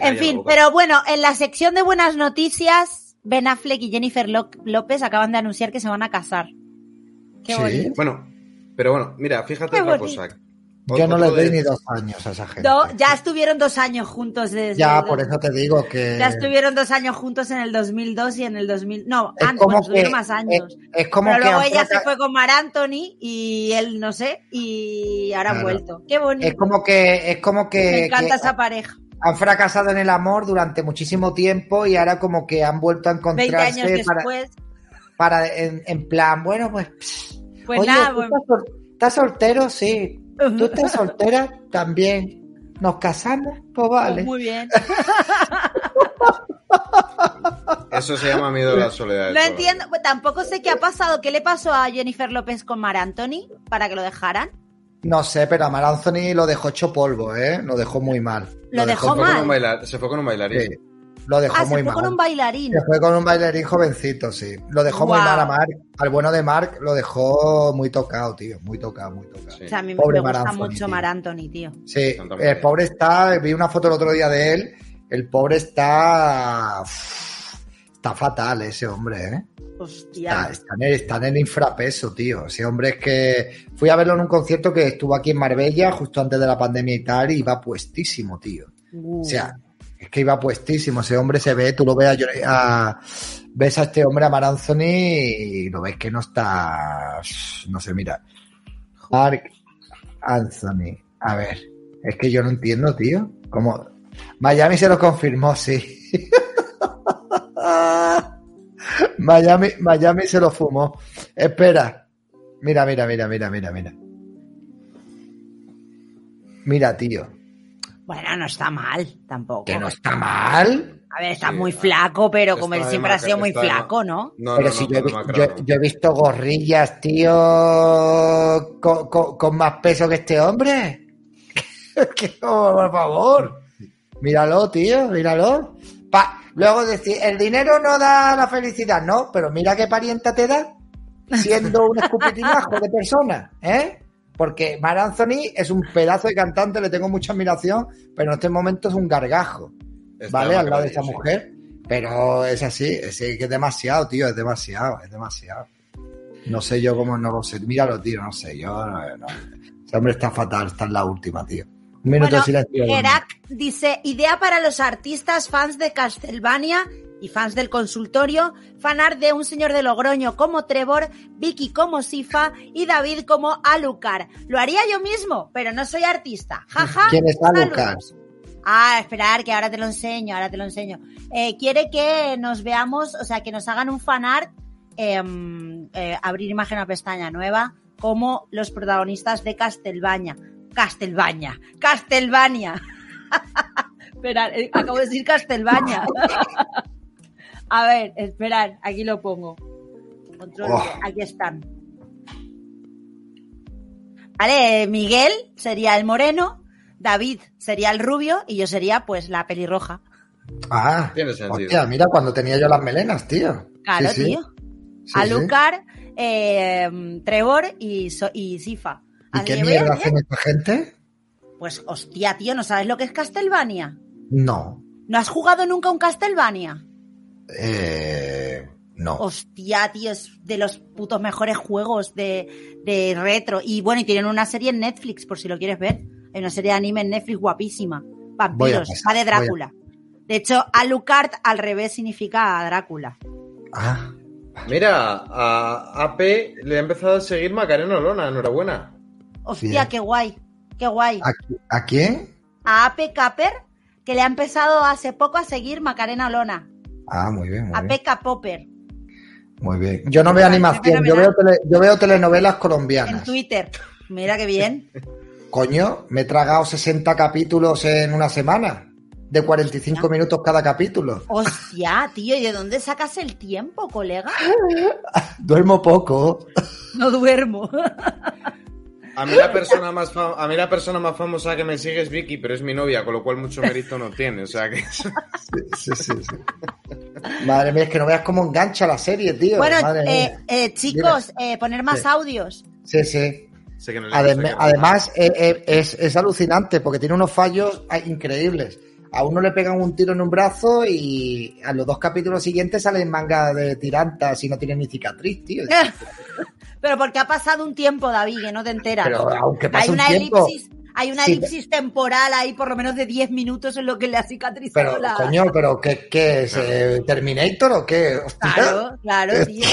En fin, pero bueno, en la sección de buenas noticias, Ben Affleck y Jennifer López acaban de anunciar que se van a casar. Qué Sí. bonito. Bueno, pero bueno, mira, fíjate Qué otra bonito. cosa. Yo no les doy ni dos años a esa gente. Ya estuvieron dos años juntos desde... Ya, por eso te digo que. Ya estuvieron dos años juntos en el 2002 y en el 2000... No, Es antes, como bueno, que- más años. Es como Pero que. luego ella se fue con Mar Anthony y él, no sé, y ahora han vuelto. Qué bonito. Es como que. Es como que. Me encanta que esa pareja. han fracasado en el amor durante muchísimo tiempo y ahora como que han vuelto a 20 encontrarse años para, después. para en, en plan, bueno, pues. Pues oye, nada, ¿tú pues- estás, sol- estás soltero? Sí. ¿Tú estás soltera? También. ¿Nos casamos? Pues vale. Muy bien. Eso se llama miedo a la soledad. No entiendo, pues tampoco sé qué ha pasado. ¿Qué le pasó a Jennifer López con Mar Anthony para que lo dejaran? No sé, pero a Mar Anthony lo dejó hecho polvo, ¿eh? Lo dejó muy mal. Lo dejó se fue con mal. un bailar- se fue con un bailarín. Sí, lo dejó Ah, se muy fue mal. con un bailarín. Se fue con un bailarín jovencito, sí. Lo dejó muy mal a Mark. Al bueno de Mark lo dejó muy tocado, tío. Muy tocado, muy tocado. Sí. O sea, a mí Pobre me gusta Mar Anthony, mucho tío. Mar Anthony, tío. Sí, el pobre está, vi una foto el otro día de él, el pobre está, está fatal ese hombre, ¿eh? Hostia. Está, está en el, está en el infrapeso, tío. Ese hombre es que fui a verlo en un concierto que estuvo aquí en Marbella justo antes de la pandemia y tal, y iba puestísimo, tío. Uh. O sea, es que iba puestísimo. Ese hombre se ve, tú lo ves a, a- ves a este hombre, a Mar Anthony, y lo ves que no está, no sé, mira. Mark Anthony. A ver, es que yo no entiendo, tío. Como Miami se lo confirmó, sí. [LAUGHS] Miami, Miami se lo fumó. Espera. Mira, mira, mira, mira, mira, mira. Mira, tío. Bueno, no está mal tampoco. Que no está mal. A ver, está Sí, muy flaco, pero como él siempre ha sido muy flaco, ¿no? No, Pero no, si no, yo, he no vi- me ha yo- he visto gorrillas, tío, con, con- con más peso que este hombre. [LAUGHS] Que, por favor. Míralo, tío, míralo. Pa- Luego decir, el dinero no da la felicidad, no, pero mira qué parienta te da siendo un escupitinajo de persona, ¿eh? Porque Mar Anthony es un pedazo de cantante, le tengo mucha admiración, pero en este momento es un gargajo. Está ¿vale? Al lado de esta demacradillo, sí. mujer. Pero es así, es que es demasiado, tío, es demasiado, es demasiado. No sé yo cómo no lo sé. Míralo, tío, no sé, yo no, no. Ese hombre está fatal, está en la última, tío. Un minuto Bueno, de silencio. Gerak dice, idea para los artistas fans de Castlevania y fans del consultorio, fanar de un señor de Logroño como Trevor, Vicky como Sifa y David como Alucard. Lo haría yo mismo, pero no soy artista. Jaja. ¿Quién es. Alucard? Ah, esperar, que ahora te lo enseño, ahora te lo enseño. Eh, quiere que nos veamos, o sea, que nos hagan un fanart, em, eh, abrir imagen a pestaña nueva, como los protagonistas de Castelbaña. Castelbaña, Castelvania. [LAUGHS] Esperar, eh, acabo de decir Castelbaña. [LAUGHS] a ver, esperar, aquí lo pongo. Control, Oh. aquí están. Vale, Miguel sería el moreno, David sería el rubio y yo sería pues la pelirroja. Ah, Tiene sentido. hostia, mira cuando tenía yo las melenas, tío. Claro, Sí, tío. Sí, sí. Alucard, eh, Trevor y, So- y Sifa. ¿Y qué mierda hacen esta gente? Pues hostia, tío, ¿no sabes lo que es Castlevania? No. ¿No has jugado nunca un Castlevania? Eh, no. Hostia, tío, es de los putos mejores juegos de, de retro. Y bueno, y tienen una serie en Netflix, por si lo quieres ver. Hay una serie de anime en Netflix guapísima. Vampiros, va de Drácula. De hecho, Alucard al revés significa Drácula. Ah, Mira, a AP le ha empezado a seguir Macarena Olona, enhorabuena. Hostia, Bien. qué guay, qué guay. ¿a, a quién? A AP Caper, que le ha empezado hace poco a seguir Macarena Olona. Ah, muy bien, muy A bien. Peca Popper, Muy bien. Yo no veo animación, yo veo, tele- yo veo telenovelas en colombianas. Twitter. Mira qué bien. [LAUGHS] Coño, me he tragado 60 capítulos en una semana. De 45 minutos cada capítulo. Hostia, tío, ¿y de dónde sacas el tiempo, colega? [LAUGHS] Duermo poco. No duermo. [LAUGHS] A mí, la persona más a mí la persona más famosa que me sigue es Vicky, pero es mi novia, con lo cual mucho mérito no tiene. O sea que. [LAUGHS] Sí, sí, sí, sí. Madre mía, es que no veas cómo engancha la serie, tío. Bueno, Madre eh, mía. eh, chicos, eh, poner más Sí. audios. Sí, sí. sé que no le Adem- gusta que- además, eh, eh, es, es alucinante porque tiene unos fallos increíbles. A uno le pegan un tiro en un brazo y a los dos capítulos siguientes salen manga de tirantas y no tiene ni cicatriz, tío. [LAUGHS] Pero porque ha pasado un tiempo, David, que no te enteras. Pero aunque pase hay un una tiempo. elipsis, hay una Sí, elipsis temporal ahí por lo menos de 10 minutos en lo que le ha cicatrizado Pero, la... coño, pero ¿qué, qué es? eh, ¿Terminator o qué? Hostia. Claro, claro, [LAUGHS] tío.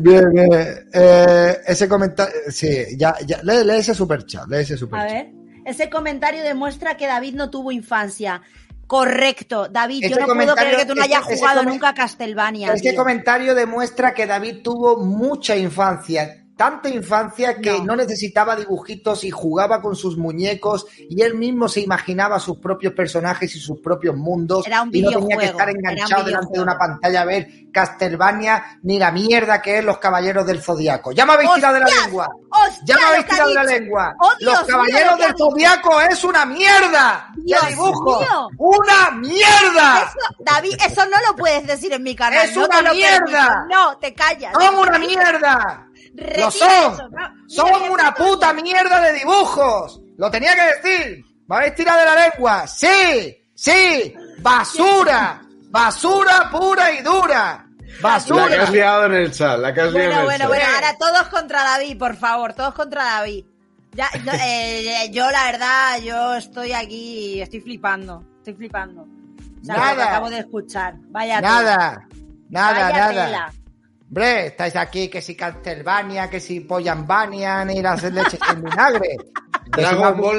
Bien, bien. Eh, ese comentario. Sí, ya, ya. Lee, lee ese superchat. Lee ese A superchat. ver, ese comentario demuestra que David no tuvo infancia. Correcto, David, yo Ese no puedo creer que tú no hayas jugado nunca a Castlevania. Este tío. comentario demuestra que David tuvo mucha infancia. Tanta infancia que No. no. necesitaba dibujitos y jugaba con sus muñecos y él mismo se imaginaba sus propios personajes y sus propios mundos Era un y no tenía que estar enganchado delante de una pantalla a ver Castlevania ni la mierda que es los Caballeros del Zodiaco. ¡Ya me habéis tirado de la lengua! Ya me habéis tirado la dicho. lengua. Oh, Los Dios caballeros del zodiaco es una mierda Dios de dibujo. mío. ¡Una mierda! Eso, David, eso no lo puedes decir en mi canal. ¡Es no una mierda! No, te callas. ¡Son una mierda! ¡Lo son! eso, no. ¡Son una puta mierda de dibujos! ¡Lo tenía que decir! ¿Me habéis tirado de la lengua? ¡Sí! ¡Sí! ¡Basura! ¡Basura pura y dura! La que ¡Basura! has liado en el chat, la que has liado Bueno, en el bueno, chat. bueno, ahora todos contra David, por favor, todos contra David. Ya, yo, eh, yo, la verdad, yo estoy aquí, estoy flipando, estoy flipando. O sea, lo que Nada. acabo de escuchar. Vaya tela, Nada, nada, vaya nada. tela. Hombre, estáis aquí que si Castlevania, que si Pollambanian y las leches en vinagre. [LAUGHS] Dragon Ball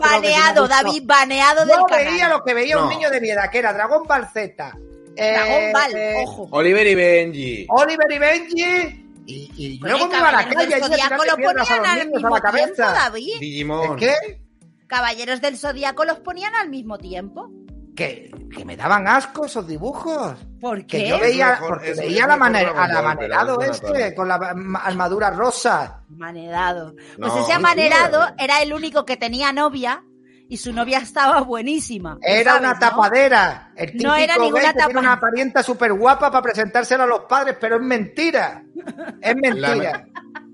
Baneado, visto- David, baneado del No canal. veía lo que veía un niño de mi edad, que era Dragon Ball Z. eh, Dragón Ball, eh, ojo. Oliver y Benji. Oliver y Benji. Y, y luego me iba a la Caballeros calle del y lo ponían los al niños a mismo tiempo. David. Digimon. ¿Qué? Caballeros del Zodíaco los ponían al mismo tiempo. Que, que me daban asco esos dibujos. ¿Por Que qué? yo veía, mejor- porque es- veía es la manera, Dragon a la Ball, manerado pero es este, con la ma- armadura rosa. Manerado. Pues No, ese amanerado era el único que tenía novia y su novia estaba buenísima. Era ¿sabes, una no? tapadera. El típico No era ninguna gay que tiene tapa- una parienta súper guapa para presentárselo a los padres, pero es mentira. Es mentira.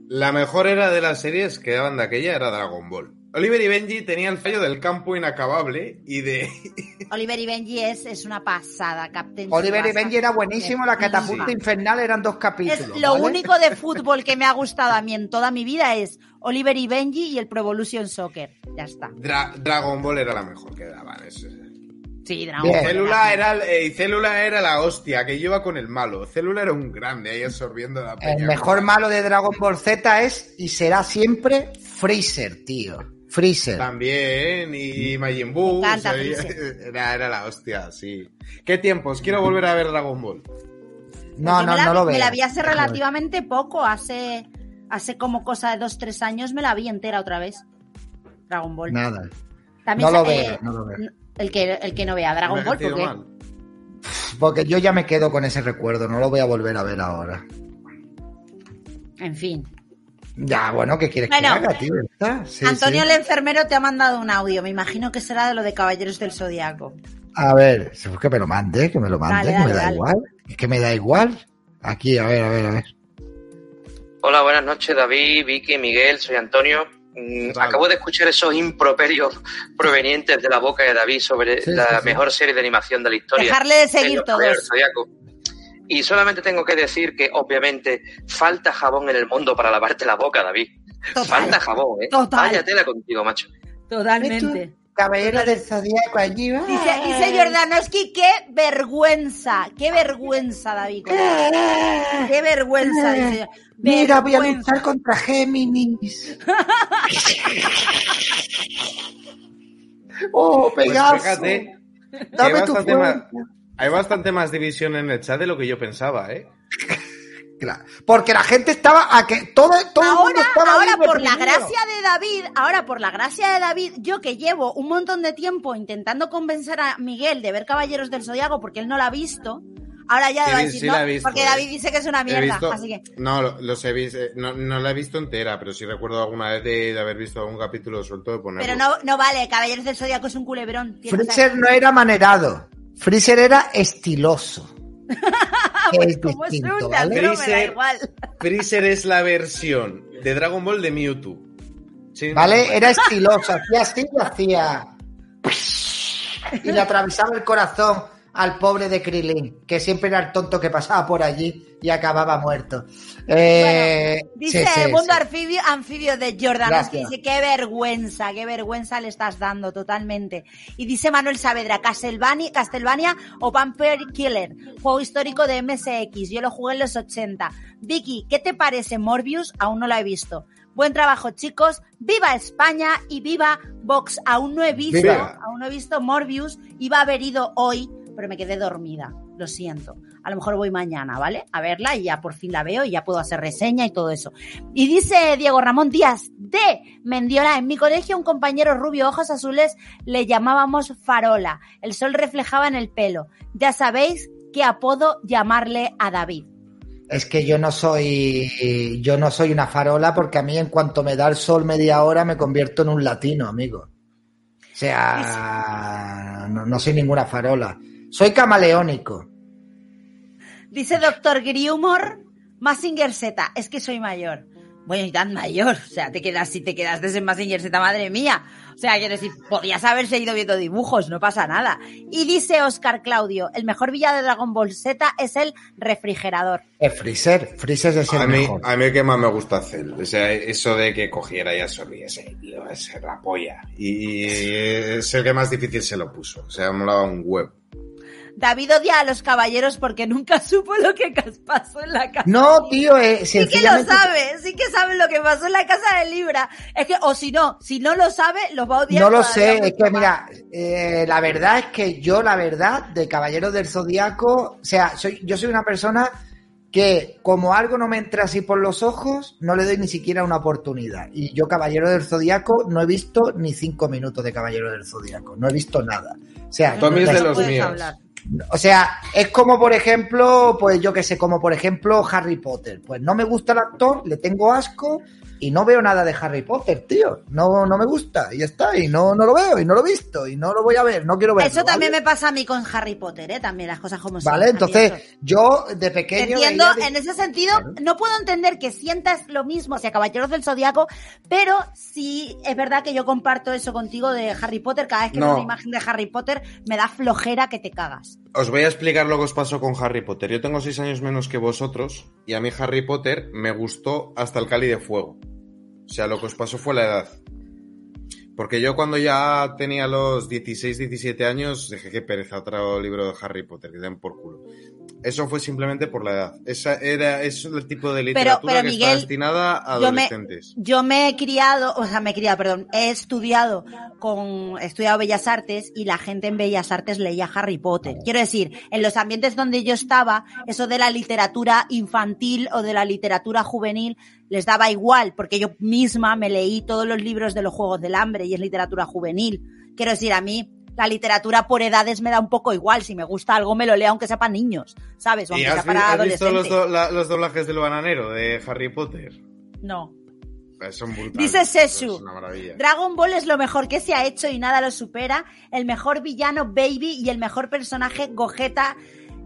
La mejor era de las series que daban de aquella era Dragon Ball. Oliver y Benji tenían el fallo del campo inacabable y de... [LAUGHS] Oliver y Benji es, es una pasada, Captain Oliver y. Benji era buenísimo, la catapulta Sí. infernal eran dos capítulos. Es lo ¿vale? único de fútbol que me ha gustado a mí en toda mi vida es Oliver y Benji y el Pro Evolution Soccer. Ya está. Dra- Dragon Ball era la mejor que daban. eso es. Sí, Dragon. Ball Célula era, eh, y Célula era la hostia, que iba con el malo. Célula era un grande ahí absorbiendo la peña. El mejor malo de Dragon Ball Z es y será siempre Freezer, tío. Freezer. También, y Majin Buu. Me encanta o sea, Freezer. [LAUGHS] era, era la hostia, sí. ¿Qué tiempos? Quiero volver a ver Dragon Ball. No, no, me la, no lo Me veo. la vi hace relativamente poco, hace, hace como cosa de dos, tres años me la vi entera otra vez. Dragon Ball. Nada. También No lo veo, no lo veo. El que, el que no vea Dragon Ball, porque mal. Porque yo ya me quedo con ese recuerdo, no lo voy a volver a ver ahora. en fin. Ya, bueno, ¿qué quieres Bueno. que haga, tío? ¿Está? Sí, Antonio sí. el enfermero te ha mandado un audio, me imagino que será de lo de Caballeros del Zodiaco. A ver, que me lo mande, que me lo mande, Dale, que me da dale. igual. Es que me da igual. Aquí, a ver, a ver, a ver. Hola, buenas noches, David, Vicky, Miguel, soy Antonio. Mm, Vale. Acabo de escuchar esos improperios [LAUGHS] provenientes de la boca de David sobre Sí, la sí, sí. mejor serie de animación de la historia. Dejarle de seguir todos. Y solamente tengo que decir que, obviamente, falta jabón en el mundo para lavarte la boca, David. Total. Falta jabón, ¿eh? Total. Vaya tela contigo, macho. Totalmente. Caballero del Zodíaco allí va. Dice, dice Jordanowski, qué vergüenza, qué vergüenza, David. Qué vergüenza, dice. Mira, voy a luchar contra Géminis. [LAUGHS] oh, Pues Pegaso. fíjate, que Dame tu fuerza. Hay bastante más división en el chat de lo que yo pensaba, ¿eh? Claro, Porque la gente estaba a que todo, todo el mundo Ahora, estaba ahora por la gracia de David, ahora por la gracia de David, yo que llevo un montón de tiempo intentando convencer a Miguel de ver Caballeros del Zodiaco porque él no la ha visto, ahora ya Sí, va a sí decir, la no, visto, porque eh. David dice que es una mierda, visto- así que No, lo- los he visto, eh, no, no la he visto entera, pero sí recuerdo alguna vez de, de haber visto algún capítulo suelto de ponerlo. pero no, no vale, Caballeros del Zodiaco es un culebrón. ser- no era manerado. Freezer era estiloso. [LAUGHS] Es Como es distinto, un ¿vale? teatro, me da Freezer- igual. Freezer es la versión de Dragon Ball de Mewtwo. Sí, ¿Vale? Era estiloso. Hacía así y hacía. Y le atravesaba el corazón al pobre de Krilin, que siempre era el tonto que pasaba por allí y acababa muerto. Eh, Dice sí, el mundo sí. anfibio, anfibio de Jordanowski, Gracias. dice qué vergüenza, qué vergüenza le estás dando totalmente. Y dice Manuel Saavedra, Castlevania, Castlevania o Vampire Killer, juego histórico de MSX, yo lo jugué en los 80. Vicky, ¿qué te parece Morbius? Aún no la he visto. Buen trabajo chicos, viva España y viva Vox. Aún no he visto, Viva. aún no he visto Morbius, iba a haber ido hoy, pero me quedé dormida, lo siento. A lo mejor voy mañana, ¿vale? A verla y ya por fin la veo y ya puedo hacer reseña y todo eso. Y dice Diego Ramón Díaz de Mendiola, en mi colegio un compañero rubio ojos azules le llamábamos farola. El sol reflejaba en el pelo. Ya sabéis qué apodo llamarle a David. Es que yo no soy, yo no soy una farola porque a mí en cuanto me da el sol media hora me convierto en un latino, amigo. O sea, no, no soy ninguna farola. Soy camaleónico. Dice Doctor Griumor, Massinger Z, es que soy mayor. Bueno, y tan mayor, o sea, te quedas, si te quedaste en Massinger Z, madre mía. O sea, quiero decir, podías haber seguido viendo dibujos, no pasa nada. Y dice Oscar Claudio, el mejor villano de Dragon Ball Z es el refrigerador. Es Freezer, Freezer es el A mí, mejor. a mí el que más me gusta hacer. O sea, eso de que cogiera y absorbiese, tío, es la polla. Y, y es el que más difícil se lo puso. O sea, me molaba un huevo. David odia a los caballeros porque nunca [LAUGHS] supo lo que pasó en la casa. No, tío, eh, Sí que lo sabe, sí que sabe lo que pasó en la casa de Libra. Es que, o si no, si no lo sabe, los va a odiar. No lo sé, es que más. mira, eh, la verdad es que yo, la verdad, de Caballeros del Zodíaco, o sea, soy, yo soy una persona que como algo no me entra así por los ojos, no le doy ni siquiera una oportunidad. Y yo, Caballero del Zodíaco, no he visto ni cinco minutos de Caballero del Zodíaco, no he visto nada. O sea, mí es de los míos. hablar. O sea, es como por ejemplo, pues yo que sé, como por ejemplo Harry Potter. Pues no me gusta el actor, le tengo asco y no veo nada de Harry Potter, tío. No, no me gusta y ya está. Y no, no lo veo y no lo he visto y no lo voy a ver, no quiero verlo. Eso también ¿vale? me pasa a mí con Harry Potter, ¿eh? También las cosas como son. Vale, entonces yo de pequeño. Entiendo, en ese sentido, no puedo entender que sientas lo mismo hacia Caballeros del Zodiaco, pero sí es verdad que yo comparto eso contigo de Harry Potter. Cada vez que No. veo una imagen de Harry Potter, me da flojera que te cagas. Os voy a explicar lo que os pasó con Harry Potter. Yo tengo seis años menos que vosotros y a mí Harry Potter me gustó hasta el Cali de Fuego. O sea, lo que os pasó fue la edad. Porque yo cuando ya tenía los 16, 17 años dije que pereza otro libro de Harry Potter, que den por culo. Eso fue simplemente por la edad. Esa era, es el tipo de literatura pero, que Miguel, está destinada a yo me- adolescentes. Yo me he criado, o sea, me he criado, perdón, he estudiado con, he estudiado Bellas Artes y la gente en Bellas Artes leía Harry Potter. Quiero decir, en los ambientes donde yo estaba, eso de la literatura infantil o de la literatura juvenil les daba igual, porque yo misma me leí todos los libros de los Juegos del Hambre y es literatura juvenil. Quiero decir, a mí la literatura por edades me da un poco igual. Si me gusta algo, me lo leo aunque sea para niños, ¿sabes? O ¿Y aunque has, sea para has visto los, adolescentes. do- la- los doblajes del bananero de Harry Potter? No. Pues Son brutales. Dice Sesu. Es una maravilla. Dragon Ball es lo mejor que se ha hecho y nada lo supera. El mejor villano Baby y el mejor personaje Gogeta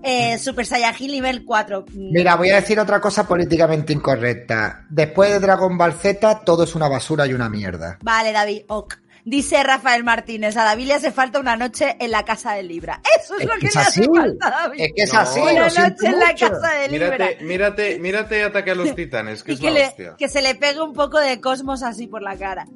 eh, Super Saiyajin nivel 4. Mira, voy a decir otra cosa políticamente incorrecta. Después de Dragon Ball Z, todo es una basura y una mierda. Vale, David, ok. Dice Rafael Martínez, a David le hace falta una noche en la casa de Libra. Eso es, Es lo que que es le hace así. falta a David. Es que es No. así. una lo noche en la casa de Libra. Mírate, mírate, mírate Ataque a los [LAUGHS] Titanes, que y es que, la le- hostia. que se le pegue un poco de cosmos así por la cara.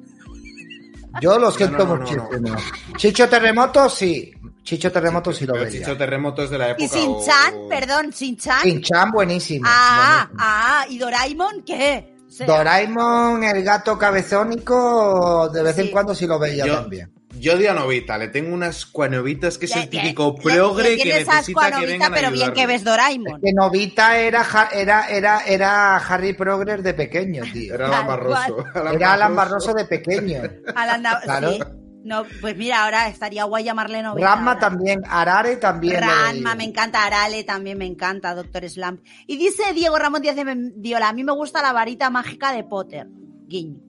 Yo lo siento no, no, no, muchísimo. Chicho Terremoto, sí. Chicho Terremoto sí lo Pero vería. Chicho Terremotos de la época. Y Sin-Chan, o- perdón, Sin-Chan. Shin-Chan, buenísimo. Ah, buenísimo. ah, ¿y Doraemon qué? Sea, Doraemon, el gato cabezónico, de vez en cuando sí lo veía Yo, también. yo de Anovita, le tengo unas cuanovitas que es le- el típico le- progre le que necesita a que Novita, vengan a pero bien que ves Doraemon. Que Novita era, era, era, era Harry Progress de pequeño, tío. Era Alan Barroso. Era Alan Barroso de pequeño. Alan Claro. sí. No, pues mira, ahora estaría guay llamarle Novita. Ranma ahora. también, Arare también. Ranma me encanta, Arale también me encanta, Doctor Slump. Y dice Diego Ramón Díaz de Mendiola, a mí me gusta la varita mágica de Potter. Guiño.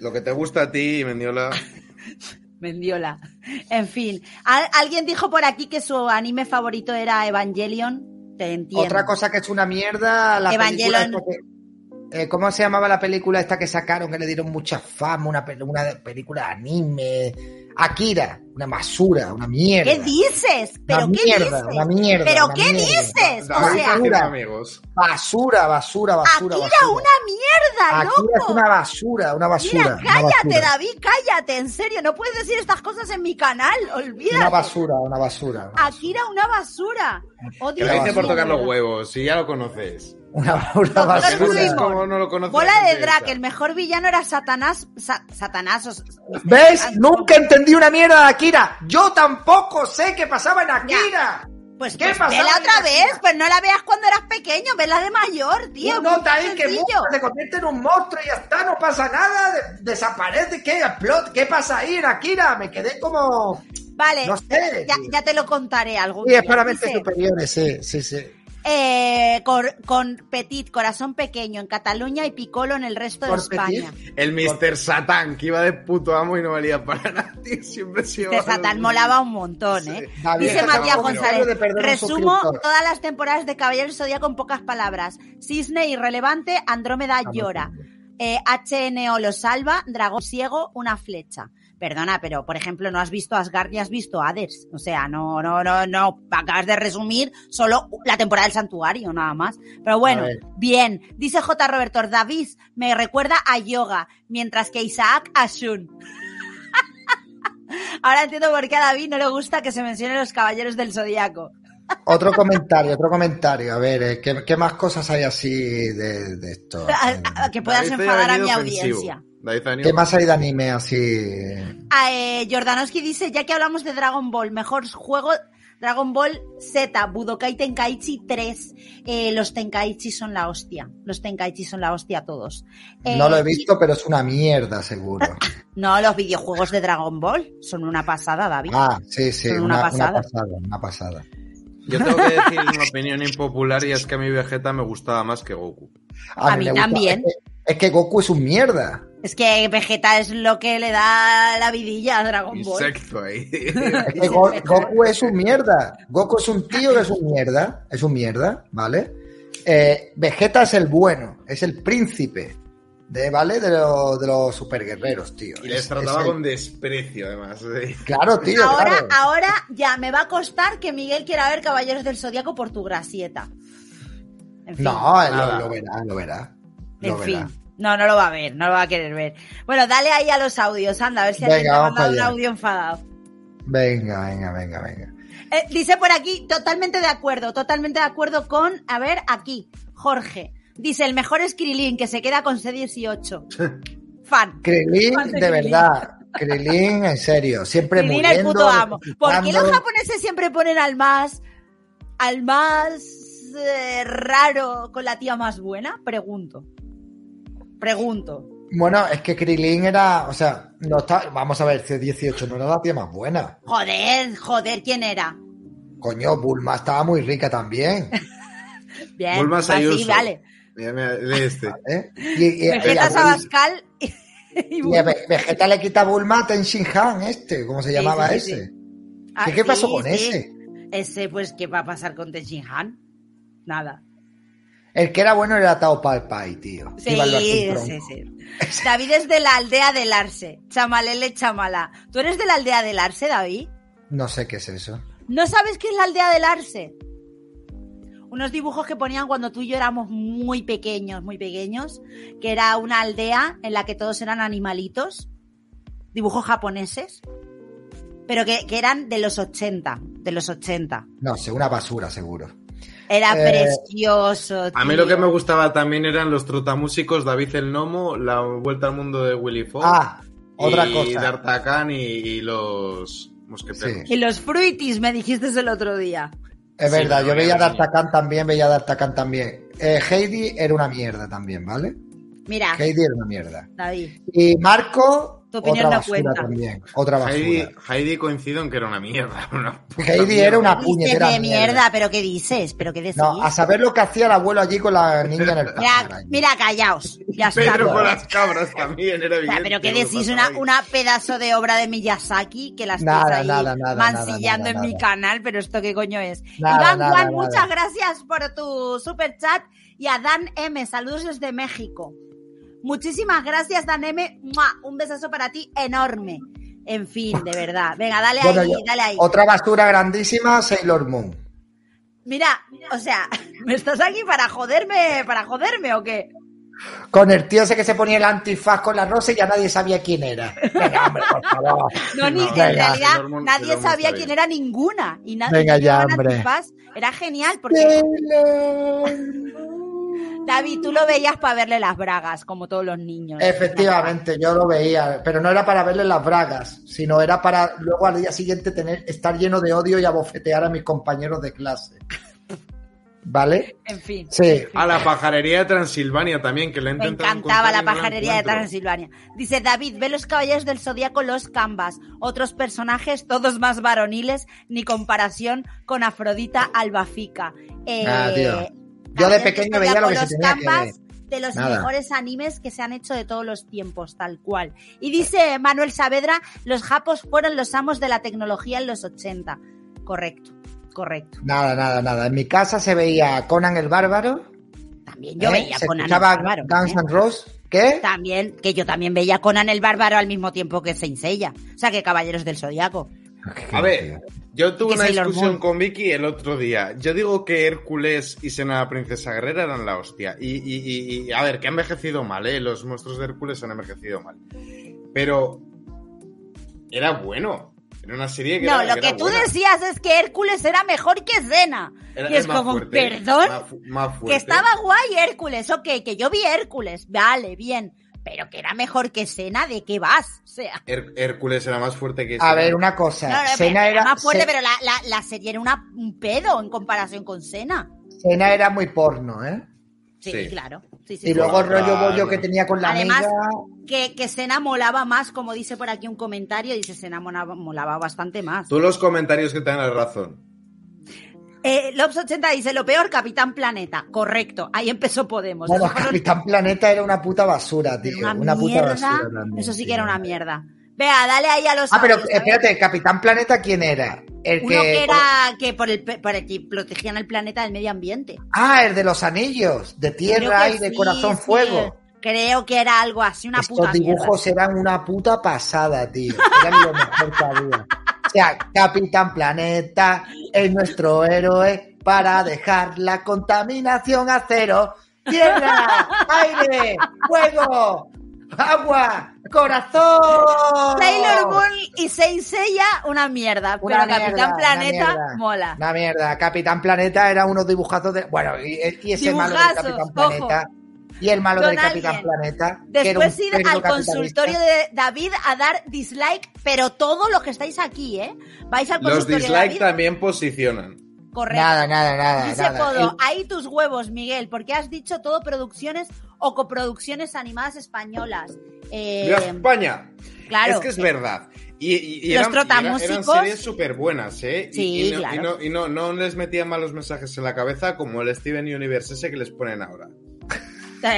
Lo que te gusta a ti, Mendiola. Mendiola. [LAUGHS] En fin. Al- alguien dijo por aquí que su anime favorito era Evangelion. Te entiendo. Otra cosa que es una mierda, la película Evangelion. que- eh, ¿Cómo se llamaba la película esta que sacaron, que le dieron mucha fama? Una, una película de anime. Akira, una basura, una mierda. ¿Qué dices? ¿Pero Una qué mierda, dices? una mierda, ¿Pero una qué mierda. dices? O sea, haciendo amigos. Basura, basura, basura, Akira, basura. una mierda, Akira es loco. una basura, una basura. Mira, una cállate, basura. David, cállate, en serio, no puedes decir estas cosas en mi canal, olvídate. Una basura, una basura. Akira, una basura. Oh, Dios lo dice por tocar los huevos, si ya lo conoces. Una, una no basura. cómo no lo conoces. Bola la de esa. el mejor villano era Satanás. Sa- Satanás. os- ¿Ves? Nunca entendí una mierda de Akira. Yo tampoco sé qué pasaba en Akira. Pues, ¿Qué pues pasaba vela otra Akira? vez, pues no la veas cuando eras pequeño, vela de mayor, tío. Un nota ahí que se convierte en un monstruo y ya está, no pasa nada, de- desaparece, ¿qué? Explot, ¿qué pasa ahí en Akira? Me quedé como... Vale, No sé, ya, te lo contaré algún Sí, día. es para mentes superiores, sí, sí, sí. Eh, cor- con Petit, corazón pequeño en Cataluña y Piccolo en el resto de España. El Mr. Satán, que iba de puto amo y no valía para nada, [LAUGHS] tío. Siempre se De llevaba Satán molaba un montón, ¿eh? David, Dice Matías González, resumo todas las temporadas de Caballeros del Zodíaco en pocas palabras. Cisne irrelevante, Andrómeda llora. Eh, HNO lo salva, Dragón ciego, una flecha. Perdona, pero por ejemplo, no has visto Asgard ni has visto Hades. O sea, no, no, no, no. Acabas de resumir solo la temporada del santuario, nada más. Pero bueno, bien. Dice J. Roberto, David me recuerda a yoga, mientras que Isaac a Shun. [LAUGHS] Ahora entiendo por qué a David no le gusta que se mencionen los caballeros del zodiaco. Otro comentario, otro comentario. A ver, eh, ¿qué, qué más cosas hay así de, de esto? [LAUGHS] Que puedas David enfadar a mi ofensivo. audiencia. ¿Qué más hay de anime así? Ah, eh, Jordanowski dice, ya que hablamos de Dragon Ball, mejor juego Dragon Ball Z, Budokai Tenkaichi 3. Eh, los Tenkaichi son la hostia. Los Tenkaichi son la hostia todos. Eh, No lo he visto, pero es una mierda, seguro. [LAUGHS] No, los videojuegos de Dragon Ball son una pasada, David. Ah, sí, sí, Son una, una una pasada. una pasada. Yo tengo que decir [LAUGHS] una opinión impopular y es que a mi Vegeta me gustaba más que Goku. A mí también. Es que, es que Goku es un mierda. Es que Vegeta es lo que le da la vidilla a Dragon Ball. Insecto ahí. [LAUGHS] Es que Go- Goku es un mierda. Goku es un tío que es un mierda. Es un mierda, ¿vale? Eh, Vegeta es el bueno, es el príncipe. De, ¿Vale? De, lo- de los superguerreros, tío. Y les Es- trataba es el- con desprecio, además. ¿eh? Claro, tío, ahora, claro. ahora ya me va a costar que Miguel quiera ver Caballeros del Zodíaco por tu gracieta. En fin. No, lo, lo verá, lo verá. En Lo verá. fin. No, no lo va a ver, no lo va a querer ver. Bueno, dale ahí a los audios, anda, a ver si alguien te ha mandado un audio enfadado. Venga, venga, venga, venga. Eh, dice por aquí, totalmente de acuerdo, totalmente de acuerdo con, a ver, aquí, Jorge. Dice, el mejor es Krilin, que se queda con C18. [LAUGHS] Fan. Krilin, Fan de verdad. Krilin, en serio. Siempre Krilin el muriendo. puto amo. ¿Por qué los japoneses siempre ponen al más, al más eh, raro con la tía más buena? Pregunto. Pregunto. Bueno, es que Krilin era, o sea, no está, vamos a ver, C18 no era la tía más buena. Joder, joder, ¿quién era? Coño, Bulma estaba muy rica también. [LAUGHS] Bien, Bulma así, Sayuso. vale. Mira, mira, lee este. [LAUGHS] ¿eh? Y, y- y- Vegeta Sabascal y, Vegeta le quita Bulma a Tenshin Han, este, ¿cómo se llamaba sí, sí, ese? sí. Ah, ¿Qué, qué pasó sí, con sí. ese? Ese, pues, ¿qué va a pasar con Tenshin Han? Nada. El que era bueno era Tao Pai Pai, tío. Sí, sí, sí. David es de la aldea del Arce. Chamalele Chamala. ¿Tú eres de la aldea del Arce, David? No sé qué es eso. ¿No sabes qué es la aldea del Arce? Unos dibujos que ponían cuando tú y yo éramos muy pequeños, muy pequeños, que era una aldea en la que todos eran animalitos, dibujos japoneses, pero que, que eran de los 80, de los 80. No sé, una basura, seguro. Era Eh, precioso. A mí tío. lo que me gustaba también eran los trotamúsicos David el Gnomo, la vuelta al mundo de Willy Fox. Ah, otra y cosa. D'Artagnan y, y los mosqueteros. Y los fruitis, me dijiste el otro día. Es Sí, verdad, yo veía D'Artagnan también, veía D'Artagnan también. Eh, Heidi era una mierda también, ¿vale? Mira, Heidi era una mierda. David, Y Marco, Tu opinión otra no basura cuenta. también. Otra basura. Heidi, Heidi coincido en que era una mierda. [LAUGHS] Una Heidi mierda. era una puñetera de mierda. mierda, pero ¿qué dices? ¿Pero qué decís? No, a saber lo que hacía el abuelo allí con la niña en el Mira, allí. mira, callaos. Ya. Pedro con las cabras también, era O sea, evidente. pero ¿qué decís? Una, pedazo de obra de Miyazaki que la estáis Nada, ahí nada, nada, mancillando nada, en mi canal, pero ¿esto qué coño es? Nada, Iván nada, Juan, nada. muchas gracias por tu super chat. Y a Dan M, saludos desde México. Muchísimas gracias, Dan M. ¡Mua! Un besazo para ti enorme. En fin, de verdad. Venga, dale Bueno, ahí, dale ahí. Otra basura grandísima, Sailor Moon. Mira, o sea, [LAUGHS] ¿me estás aquí para joderme, para joderme o qué? Con el tío ese que se ponía el antifaz con la rosa y ya nadie sabía quién era. Venga, hombre, por favor. [LAUGHS] No, ni, No, en venga. realidad Sailor Moon- nadie sabía quién era ninguna. Y na- Venga ya, hombre. antifaz. Era genial porque, Sailor David, tú lo veías para verle las bragas, como todos los niños. Efectivamente, yo lo veía, pero no era para verle las bragas, sino era para luego al día siguiente tener estar lleno de odio y abofetear a mis compañeros de clase. ¿Vale? En fin. Sí. A la pajarería de Transilvania también, que le he Me encantaba la no pajarería de. Transilvania. Dice David, ve los caballeros del zodiaco, los canvas. Otros personajes, todos más varoniles, ni comparación con Afrodita Albafica. Eh, Ah, tío. Yo de pequeño veía lo que se de los Nada. mejores animes que se han hecho de todos los tiempos, tal cual. Y dice Manuel Saavedra, los japos fueron los amos de la tecnología en los 80. Correcto, correcto. Nada, nada, nada. En mi casa se veía Conan el Bárbaro. También yo ¿eh? veía se Conan el Bárbaro. Guns ¿eh? N' Roses. ¿Qué? También, que yo también veía Conan el Bárbaro al mismo tiempo que Seiya. O sea, que Caballeros del Zodiaco. [LAUGHS] A ver, yo tuve una discusión con Vicky el otro día. Yo digo que Hércules y Sena la Princesa Guerrera eran la hostia. Y, y- y- y, a ver, que han envejecido mal, ¿eh? Los monstruos de Hércules han envejecido mal. Pero era bueno. Era una serie que No, era, lo que tú buena. decías es que Hércules era mejor que Zena. Era- y es más como, fuerte, perdón, más fu- más que estaba guay Hércules, ok, que yo vi Hércules, vale, bien, pero que era mejor que Zena, ¿de qué vas? O sea, Her- Hércules era más fuerte que A Sena. ver, una cosa. no, no, Sena era era, más fuerte, Se- pero la, la- la serie era una- un pedo en comparación con Zena. Sena era muy porno, ¿eh? Sí, Sí. claro. Sí, sí, Y sí. luego el rollo Claro. bollo que tenía con la Además, amiga. que, que Sena molaba más, como dice por aquí un comentario, dice Sena molaba, molaba bastante más. Tú los comentarios que te dan la razón. Eh, Lobs80 dice, lo peor, Capitán Planeta. Correcto, ahí empezó Podemos. Bueno, fueron- Capitán Planeta era una puta basura, tío. una, Una, puta basura también. Eso sí tío. que era una mierda. Vea, dale ahí a los Ah, pero audios, espérate, Capitán Planeta, ¿quién era? El Uno que. que era que por el, por el que protegían el planeta del medio ambiente. Ah, el de los anillos, de tierra de sí, corazón sí. fuego. Creo que era algo así, una Estos puta dibujos eran una puta pasada, tío. Eran lo mejor que había. Sea, Capitán Planeta es nuestro héroe para dejar la contaminación a cero. Tierra, aire, fuego, agua, corazón. Sailor Moon y Seiya, una mierda. Una pero mierda, Capitán Planeta mierda. mola. Una mierda. Capitán Planeta era unos dibujazos de. Bueno, y, y ese malo del Dibujazos, Capitán ojo. Y el malo del Capitán. Planeta. Después ir al consultorio de David a dar dislike, pero todo lo que estáis aquí, ¿eh? Vais al Los consultorio de dislikes David. también posicionan. Correcto. Nada, nada, nada. Dice nada. Podo, El- ahí tus huevos, Miguel, porque has dicho todo producciones o coproducciones animadas españolas. Eh, ¡Viva España! claro. Es que es verdad. Y, y- y Los eran, y era- eran trotamúsicos- series súper buenas, ¿eh? Y- Sí, y, no, claro. y, no, y no, no les metían malos mensajes en la cabeza como el Steven Universe ese que les ponen ahora.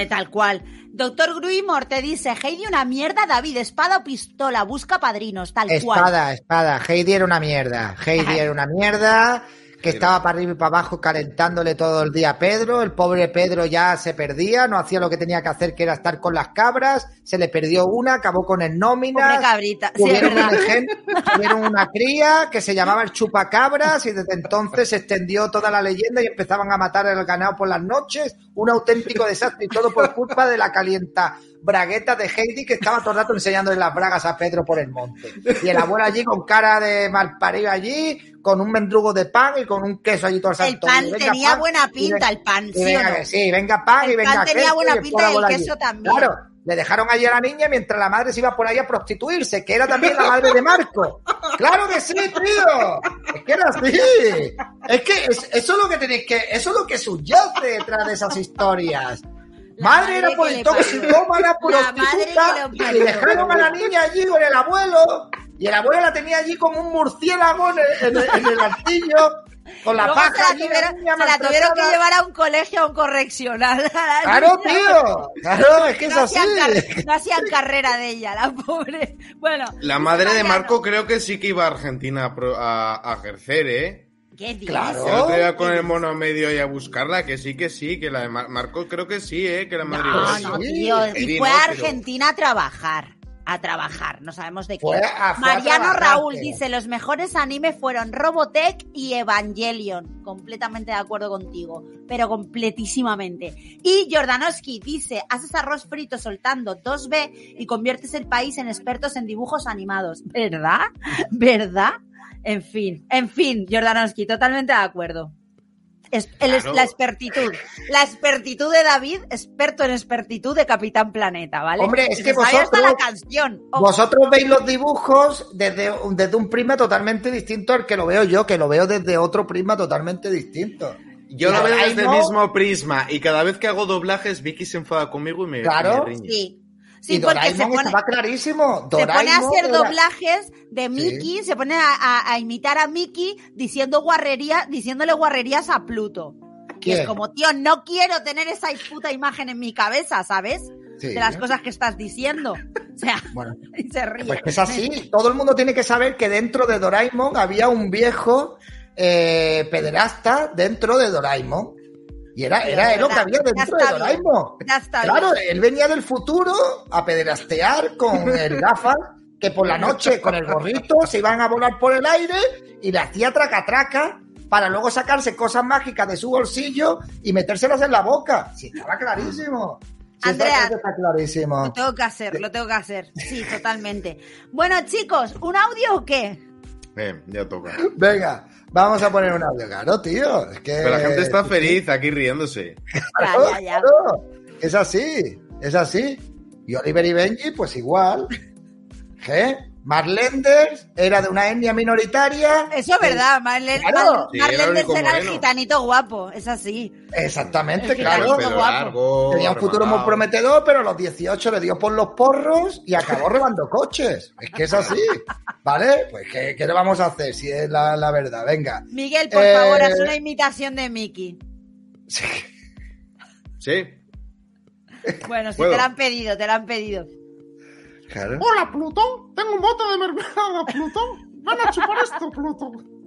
Tal, cual. Doctor Gruimor te dice, Heidi una mierda, David, espada o pistola, busca padrinos, tal cual. Espada, espada. Heidi era una mierda. Heidi [LAUGHS] era una mierda. Que Era. estaba para arriba y para abajo calentándole todo el día a Pedro. El pobre Pedro ya se perdía, no hacía lo que tenía que hacer, que era estar con las cabras. Se le perdió una, acabó con el Pobre nóminas. cabrita. Sí, es Tuvieron, verdad. un egen- [LAUGHS] tuvieron una cría que se llamaba el chupacabras y desde entonces se extendió toda la leyenda y empezaban a matar el ganado por las noches. Un auténtico desastre y todo por culpa de la calienta bragueta de Heidi que estaba todo el rato enseñándole las bragas a Pedro por el monte. Y el abuelo allí con cara de malparido allí, con un mendrugo de pan y con un queso allí todo el El santo pan día. Venga, tenía pan, buena pinta, el pan, ¿sí o venga no? sí, venga pan El y venga pan tenía queso buena y pinta y el allí. queso también. Claro, le dejaron allí a la niña mientras la madre se iba por ahí a prostituirse, que era también la madre de Marco. ¡Claro que sí, tío! Es que era así. Es que es- eso es lo que tenéis que, eso es lo que subyace detrás de esas historias. La madre madre era por le toxicómana, parió. La madre prostituta, y parió. dejaron a la niña allí con el abuelo, y el abuelo la tenía allí como un murciélago en el, en el con la Luego paja la tuvieron, se la tuvieron que llevar a un colegio, a un correccional. a [LAUGHS] Claro, niña. tío. Claro, es que es No así. hacían, no hacían carrera de ella, la pobre. Bueno. La madre de Marco creo que sí que iba a Argentina a, pro- a- a ejercer, ¿eh? ¿Qué dices? Claro. Que con ¿Qué el mono medio y a buscarla, que sí, que sí, que la de Mar- Marco creo que sí, ¿eh? Que la madre iba No, a no, eso. tío. Y fue a pero- Argentina a trabajar. A trabajar, no sabemos de qué. Mariano Raúl dice: Los mejores animes fueron Robotech y Evangelion. Completamente de acuerdo contigo, pero completísimamente. Y Jordanowski dice: Haces arroz frito soltando 2B y conviertes el país en expertos en dibujos animados. ¿Verdad? [LAUGHS] ¿Verdad? En fin, en fin, Jordanowski, totalmente de acuerdo. Es, el- es- Claro. la expertitud. La expertitud de David, experto en expertitud de Capitán Planeta, ¿vale? Hombre, es Y que sabe hasta vosotros- la canción. Oh, Vosotros veis los dibujos desde, desde un prisma totalmente distinto al que lo veo yo, que lo veo desde otro prisma totalmente distinto. Yo lo veo desde el mismo prisma y cada vez que hago doblajes, Vicky se enfada conmigo y me, Claro. me riñe. Sí. Y Sí, porque se pone, estaba clarísimo. se pone a hacer era- doblajes de Mickey, se pone a, a- a imitar a Mickey diciendo guarrería, diciéndole guarrerías a Pluto. ¿Quién? es como, tío, no quiero tener esa puta imagen en mi cabeza, ¿sabes? Sí. De las cosas que estás diciendo. O sea, [LAUGHS] Bueno, [LAUGHS] y se ríe. Pues que es así. Todo el mundo tiene que saber que dentro de Doraemon había un viejo eh, pederasta dentro de Doraemon. Y era, era Ya lo que había dentro de. Doraemon. Ya está Claro, bien. él venía del futuro a pederastear con el [LAUGHS] gafas que por la noche con el gorrito se iban a volar por el aire y le hacía traca-traca para luego sacarse cosas mágicas de su bolsillo y metérselas en la boca. Sí, estaba clarísimo. Sí, Andrea. está, está clarísimo. Lo tengo que hacer, lo tengo que hacer. Sí, totalmente. Bueno, chicos, ¿un audio o qué? Eh, ya toca. Venga, vamos a poner un audio, claro, tío. Es que... Pero la gente está feliz aquí riéndose. Claro, [LAUGHS] Ya, ya, ya. claro. Es así, es así. Y Oliver y Benji, pues igual. ¿Qué? Marlenders era de una etnia minoritaria. Eso es verdad, Claro. Sí, era el era gitanito guapo, es así. Exactamente, El claro. largo, Tenía un futuro muy prometedor, pero a los 18 le dio por los porros y acabó robando coches. Es que es así. ¿Vale? Pues ¿qué, qué le vamos a hacer si es la, la verdad? Venga. Miguel, por Eh, favor, haz una imitación de Mickey. Sí. Bueno, si ¿Puedo? te la han pedido, te la han pedido. Claro. Hola, Plutón. Tengo un bote de mermelada, Plutón. Ven a chupar esto, Plutón.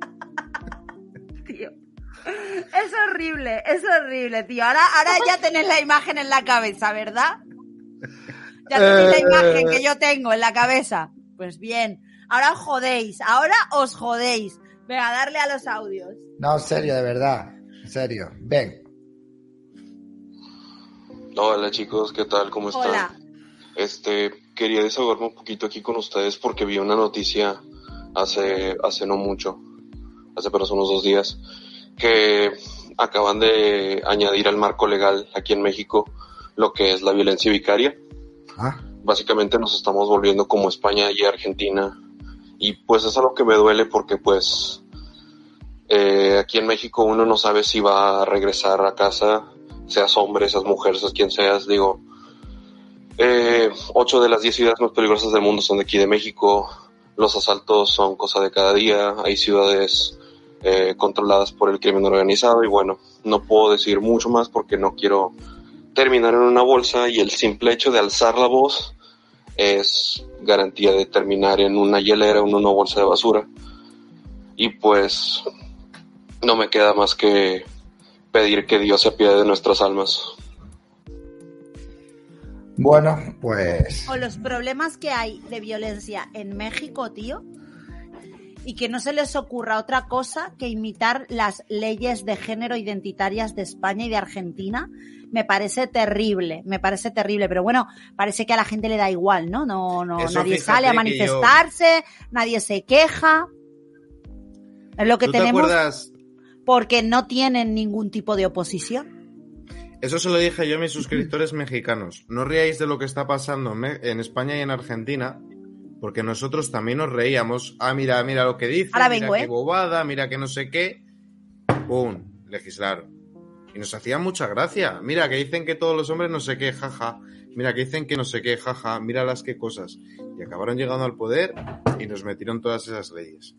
Tío. Es horrible, es horrible, tío. Ahora, ahora ya tenés la imagen en la cabeza, ¿verdad? Ya tenéis la imagen que yo tengo en la cabeza. Pues bien, ahora os jodéis, ahora os jodéis. Venga, darle a los audios. No, en serio, de verdad. En serio. Ven. Hola chicos, ¿qué tal? ¿Cómo están? Hola. Este, quería desahogarme un poquito aquí con ustedes porque vi una noticia hace, hace no mucho, hace apenas unos dos días, que acaban de añadir al marco legal aquí en México lo que es la violencia vicaria. Ah, Básicamente nos estamos volviendo como España y Argentina. Y pues es algo que me duele porque pues eh, aquí en México uno no sabe si va a regresar a casa, seas hombre, seas mujer, seas quien seas. Digo, eh, ocho de las diez ciudades más peligrosas del mundo son de aquí de México. Los asaltos son cosa de cada día. Hay ciudades eh, controladas por el crimen organizado y bueno, no puedo decir mucho más porque no quiero terminar en una bolsa y el simple hecho de alzar la voz es garantía de terminar en una hielera en una bolsa de basura. Y pues no me queda más que pedir que Dios se apiade de nuestras almas. Bueno, pues. O los problemas que hay de violencia en México, tío. Y que no se les ocurra otra cosa que imitar las leyes de género identitarias de España y de Argentina. Me parece terrible, me parece terrible. Pero bueno, parece que a la gente le da igual, ¿no? No, no, Eso nadie sale a manifestarse, nadie se queja. Es lo que ¿Tú te tenemos acuerdas? porque no tienen ningún tipo de oposición. Eso se lo dije yo a mis suscriptores mexicanos. No ríais de lo que está pasando en España y en Argentina, porque nosotros también nos reíamos. Ah, mira, mira lo que dice, Ahora mira vengo, qué ¿eh? bobada, mira que no sé qué. ¡Pum! Legislaron. Y nos hacía mucha gracia. Mira, que dicen que todos los hombres no sé qué, jaja. Mira, que dicen que no sé qué, jaja. Mira las qué cosas. Y acabaron llegando al poder y nos metieron todas esas leyes.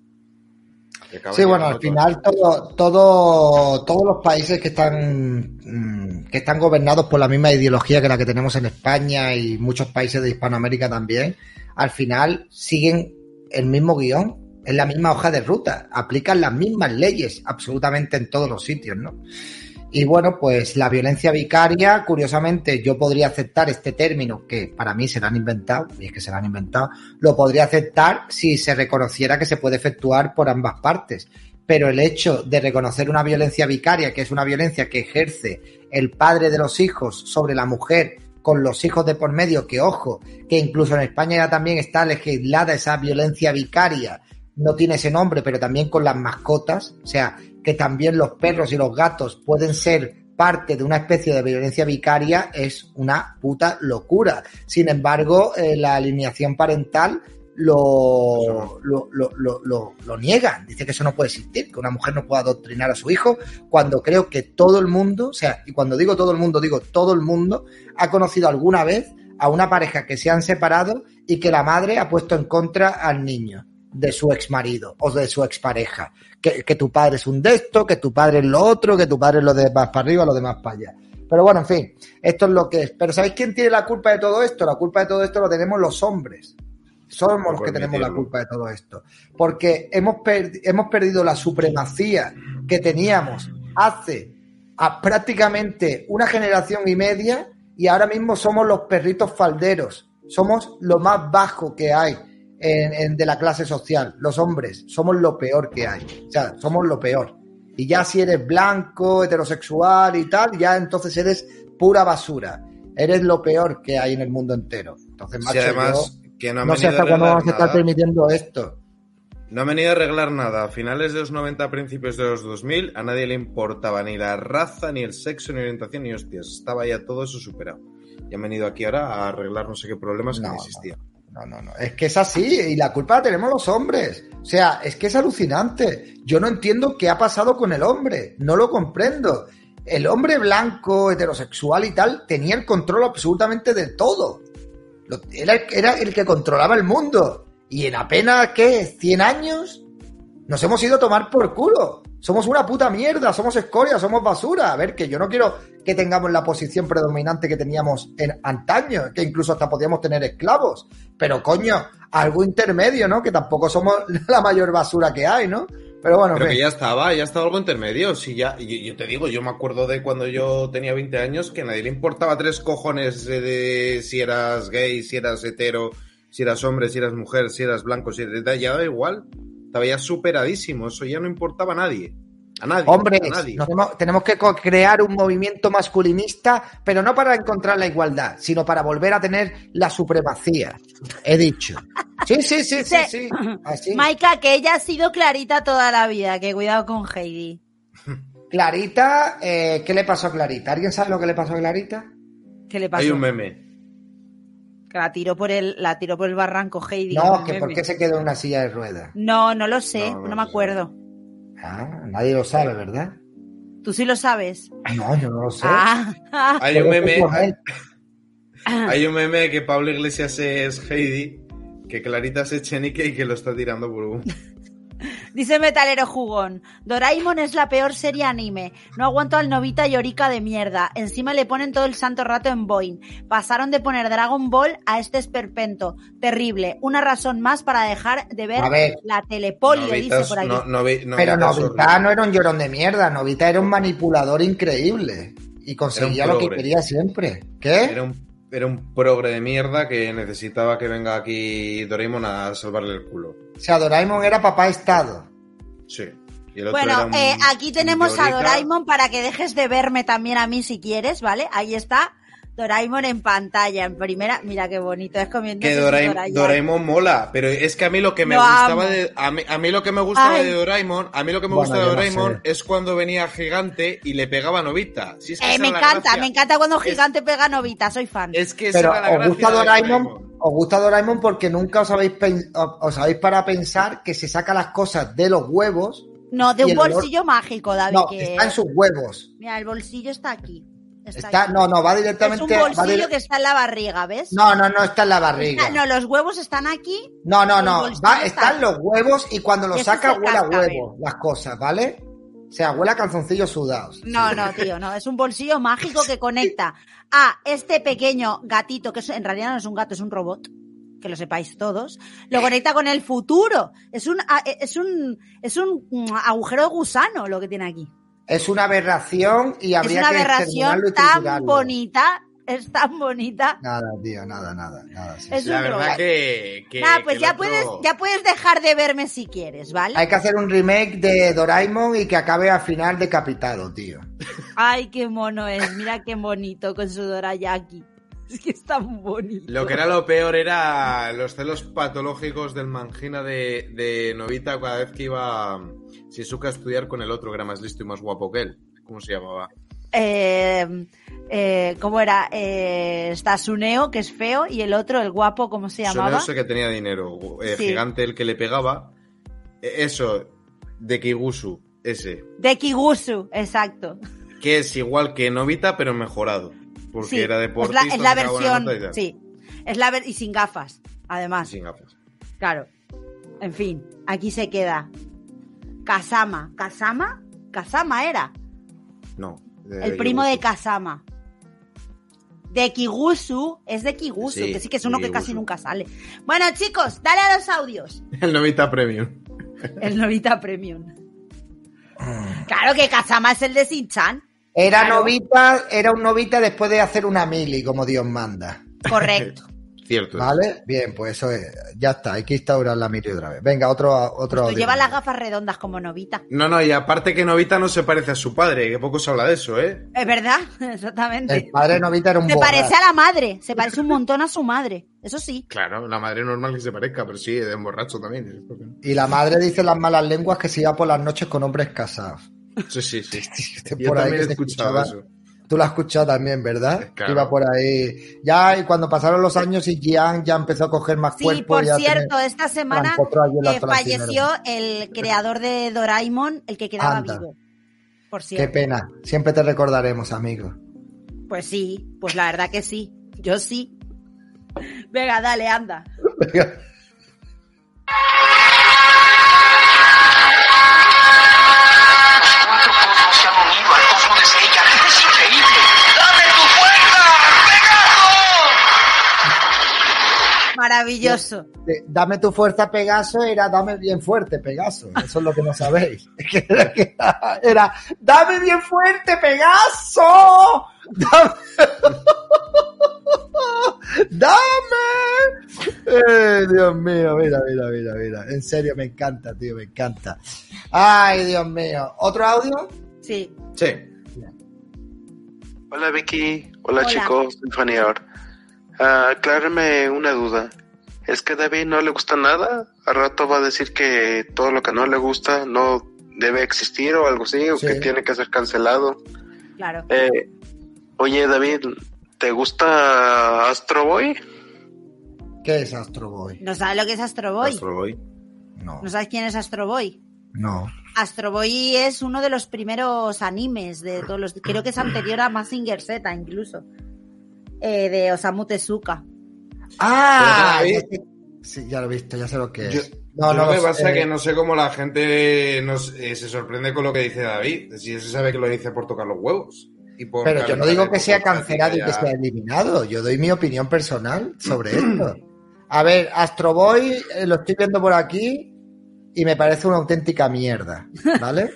Sí, bueno, al final todo, todo, todos los países que están, mm, que están gobernados por la misma ideología que la que tenemos en España y muchos países de Hispanoamérica también, al final siguen el mismo guion, es la misma hoja de ruta, aplican las mismas leyes absolutamente en todos los sitios, ¿no? Y bueno, pues la violencia vicaria, curiosamente, yo podría aceptar este término que para mí se lo han inventado, y es que se lo han inventado, lo podría aceptar si se reconociera que se puede efectuar por ambas partes. Pero el hecho de reconocer una violencia vicaria, que es una violencia que ejerce el padre de los hijos sobre la mujer con los hijos de por medio, que ojo, que incluso en España ya también está legislada esa violencia vicaria, no tiene ese nombre, pero también con las mascotas, o sea, que también los perros y los gatos pueden ser parte de una especie de violencia vicaria es una puta locura. Sin embargo, eh, la alineación parental lo, lo, lo, lo, niegan. Dice que eso no puede existir, que una mujer no pueda adoctrinar a su hijo, cuando creo que todo el mundo, o sea, y cuando digo todo el mundo, digo todo el mundo, ha conocido alguna vez a una pareja que se han separado y que la madre ha puesto en contra al niño de su ex marido o de su expareja. Que, que tu padre es un de esto, que tu padre es lo otro, que tu padre es lo de más para arriba, lo de más para allá. Pero bueno, en fin, esto es lo que es. Pero ¿sabéis quién tiene la culpa de todo esto? La culpa de todo esto lo tenemos los hombres. Somos los que tenemos la culpa de todo esto. Porque hemos, hemos perdido la supremacía que teníamos hace a prácticamente una generación y media y ahora mismo somos los perritos falderos. Somos lo más bajo que hay en- en- de la clase social. Los hombres somos lo peor que hay. O sea, somos lo peor. Y ya si eres blanco, heterosexual y tal, ya entonces eres pura basura. Eres lo peor que hay en el mundo entero. Entonces, Sí, macho, además, yo que no no sé hasta cuándo vamos a estar permitiendo esto. No han venido a arreglar nada. A finales de los 90, principios de los 2000, a nadie le importaba ni la raza, ni el sexo, ni orientación, ni hostias. Estaba ya todo eso superado. Y han venido aquí ahora a arreglar no sé qué problemas que no. existían. No, no, no. Es que es así y la culpa la tenemos los hombres. O sea, es que es alucinante. Yo no entiendo qué ha pasado con el hombre. No lo comprendo. El hombre blanco, heterosexual y tal, tenía el control absolutamente de todo. Era, era el que controlaba el mundo. Y en apenas, ¿qué? ¿100 años? Nos hemos ido a tomar por culo. Somos una puta mierda, somos escoria, somos basura. A ver, que yo no quiero que tengamos la posición predominante que teníamos en antaño, que incluso hasta podíamos tener esclavos. Pero coño, algo intermedio, ¿no? Que tampoco somos [LAUGHS] la mayor basura que hay, ¿no? Pero bueno, Pero que ya estaba, ya estaba algo intermedio. Si ya, yo te digo, yo me acuerdo de cuando yo tenía 20 años que a nadie le importaba tres cojones de, de si eras gay, si eras hetero, si eras hombre, si eras mujer, si eras blanco, si eras... Ya da igual. Estaba ya superadísimo. Eso ya no importaba a nadie. A nadie. Hemos- tenemos que crear un movimiento masculinista, pero no para encontrar la igualdad, sino para volver a tener la supremacía. He dicho. Sí, sí, sí, sí, sí. Así. Maika, que ella ha sido clarita toda la vida, que cuidado con Heidi. Clarita, eh, ¿qué le pasó a Clarita? ¿Alguien sabe lo que le pasó a Clarita? ¿Qué le pasó? Hay un meme. Que la tiró por el, la tiró por el barranco Heidi. No, que por qué se quedó en una silla de ruedas. No, no lo sé, No, me sé. acuerdo. Ah, nadie lo sabe, ¿verdad? Tú sí lo sabes. No, yo no lo sé. Ah, [LAUGHS] Hay un meme. [LAUGHS] Hay un meme que Pablo Iglesias es Heidi, que Clarita es Echenique y que lo está tirando por un. Dice Metalero Jugón, Doraemon es la peor serie anime. No aguanto al Novita y Orika de mierda. Encima le ponen todo el santo rato en Boeing. Pasaron de poner Dragon Ball a este esperpento. Terrible. Una razón más para dejar de ver la telepoli, le Novita dice por aquí. no- novi- Pero Novita no era un llorón de mierda, Novita era un manipulador increíble y conseguía lo que quería siempre. ¿Qué? Era un, era un progre de mierda que necesitaba que venga aquí Doraemon a salvarle el culo. O sea, Doraemon era papá Estado. Sí. Y el otro era Bueno, un- eh, aquí tenemos a. Doraemon para que dejes de verme también a mí si quieres, ¿vale? Ahí está Doraemon en pantalla, en primera. Mira qué bonito, es comiendo. Que Doraemon, Doraemon mola, pero es que a mí lo que me Lo gustaba amo. de a mí, a mí lo que me gustaba Ay. de Doraemon, a mí lo que me Bueno, gusta de no Doraemon sé. es cuando venía gigante y le pegaba a Novita. Si es que Eh, me encanta, gracia. me encanta cuando Gigante pega Novita, soy fan. Es que esa Pero era la os gusta Doraemon, os gusta Doraemon porque nunca os habéis pen- os os habéis para pensar que se saca las cosas de los huevos. No, de un olor- bolsillo mágico, David. No, que... está en sus huevos. Mira, el bolsillo está aquí. Está, Está, aquí. no, no, va es directamente. un va bolsillo dire- que está en la barriga, ¿ves? No, no, no está en la barriga. Está- no, los huevos están aquí. No, no, no. Va, están los huevos y cuando Y lo ese saca es el huele a huevos las cosas, ¿vale? O sea, huele a calzoncillos sudados. No, no, tío, no. Es un bolsillo mágico que conecta [LAUGHS] a este pequeño gatito, que es- en realidad no es un gato, es un robot. Que lo sepáis todos. Lo conecta con el futuro. Es un, es un, es un mm, agujero de gusano lo que tiene aquí. Es una aberración y Es habría una que aberración y tan bonita. Es tan bonita. Nada, tío, nada, nada, nada. sí, Es sí. La un verdad que, que- Nada, pues que ya otro- puedes, ya puedes dejar de verme si quieres, ¿vale? Hay que hacer un remake de Doraemon y que acabe al final decapitado, tío. Ay, qué mono es. Mira qué bonito con su dorayaki. [LAUGHS] Es que es tan bonito. Lo que era lo peor era los celos patológicos del mangina de, de Novita cada vez que iba Shizuka a estudiar con el otro que era más listo y más guapo que él. ¿Cómo se llamaba? eh, eh, ¿cómo era? Eh, está Suneo, que es feo, y el otro, el guapo, ¿cómo se llamaba? Solo sé que tenía dinero. eh, Sí. Gigante el que le pegaba. Eso, de Kigusu, ese. De Kigusu, exacto. Que es igual que Novita, pero mejorado. Porque Sí, era es deportista. la, es la sacaba buena versión, sí, es la ver- y sin gafas, además. Sin gafas. Claro. En fin, aquí se queda. Kasama. ¿Kasama? Kasama era. No. El primo de. Kasama. De Kigusu. Es de Kigusu, Sí, que sí que es uno que casi nunca sale. Bueno, chicos, dale a los audios. [LAUGHS] El Novita Premium. El Novita Premium. Claro que Kasama es el de Sinchan. Era Claro. novita, era un novita después de hacer una mili, como Dios manda. Correcto. [LAUGHS] Cierto. ¿Vale? Bien, pues eso es. Ya está, hay que instaurar la mili otra vez. Venga, otro, otro Tú audio. llevas las gafas redondas como Novita. No, no, y aparte que Novita no se parece a su padre, que poco se habla de eso, ¿eh? Es verdad, [LAUGHS] exactamente. El padre de novita era un Se borracho. parece a la madre, se parece un montón a su madre. Eso sí. Claro, la madre normal que se parezca, pero sí, de un borracho también. Y la madre dice las malas lenguas que se iba por las noches con hombres casados. Sí, sí, sí. [LAUGHS] Este Yo por ahí también que he escuchado escuchaba. eso. Tú lo has escuchado también, ¿verdad? Claro. Que iba por ahí. Ya, y cuando pasaron los años y Jian ya empezó a coger más Sí, cuerpo. por ya cierto, tener- esta semana eh, falleció el creador de Doraemon, el que quedaba Anda. vivo. Por Qué cierto. pena. Siempre te recordaremos, amigo. Pues sí, pues la verdad que sí. Yo sí. Venga, dale, anda. cuatro [LAUGHS] Maravilloso. Dame tu fuerza, Pegaso, era dame bien fuerte, Pegaso. Eso es lo que no sabéis. [LAUGHS] Era, dame bien fuerte, Pegaso. Dame. [LAUGHS] dame. Eh, Dios mío, mira, mira, mira, mira. En serio, me encanta, tío, me encanta. Ay, Dios mío. ¿Otro audio? Sí. Sí. Hola Vicky, hola, Hola. chicos, soy Fanior. Ah, aclárame una duda. ¿Es que a David no le gusta nada? ¿Al rato va a decir que todo lo que no le gusta no debe existir o algo así? ¿O Sí. que tiene que ser cancelado? Claro. Eh, oye David, ¿te gusta Astro Boy? ¿Qué es Astro Boy? ¿No sabes lo que es Astro Boy? Astro Boy. No, ¿No sabes quién es Astro Boy? no. Astro Boy es uno de los primeros animes de todos los. Creo que es anterior a Mazinger Z, incluso. Eh, de Osamu Tezuka. Ah, ya sí, ya lo he visto, ya sé lo que es. Yo, no, yo no lo que pasa sé. es que no sé cómo la gente nos, eh, se sorprende con lo que dice David. Si se sabe que lo dice por tocar los huevos. Y por Pero yo no digo que sea cancelado y que sea eliminado. Yo doy mi opinión personal sobre [CLEARS THROAT] esto. A ver, Astro Boy eh, lo estoy viendo por aquí y me parece una auténtica mierda, ¿vale?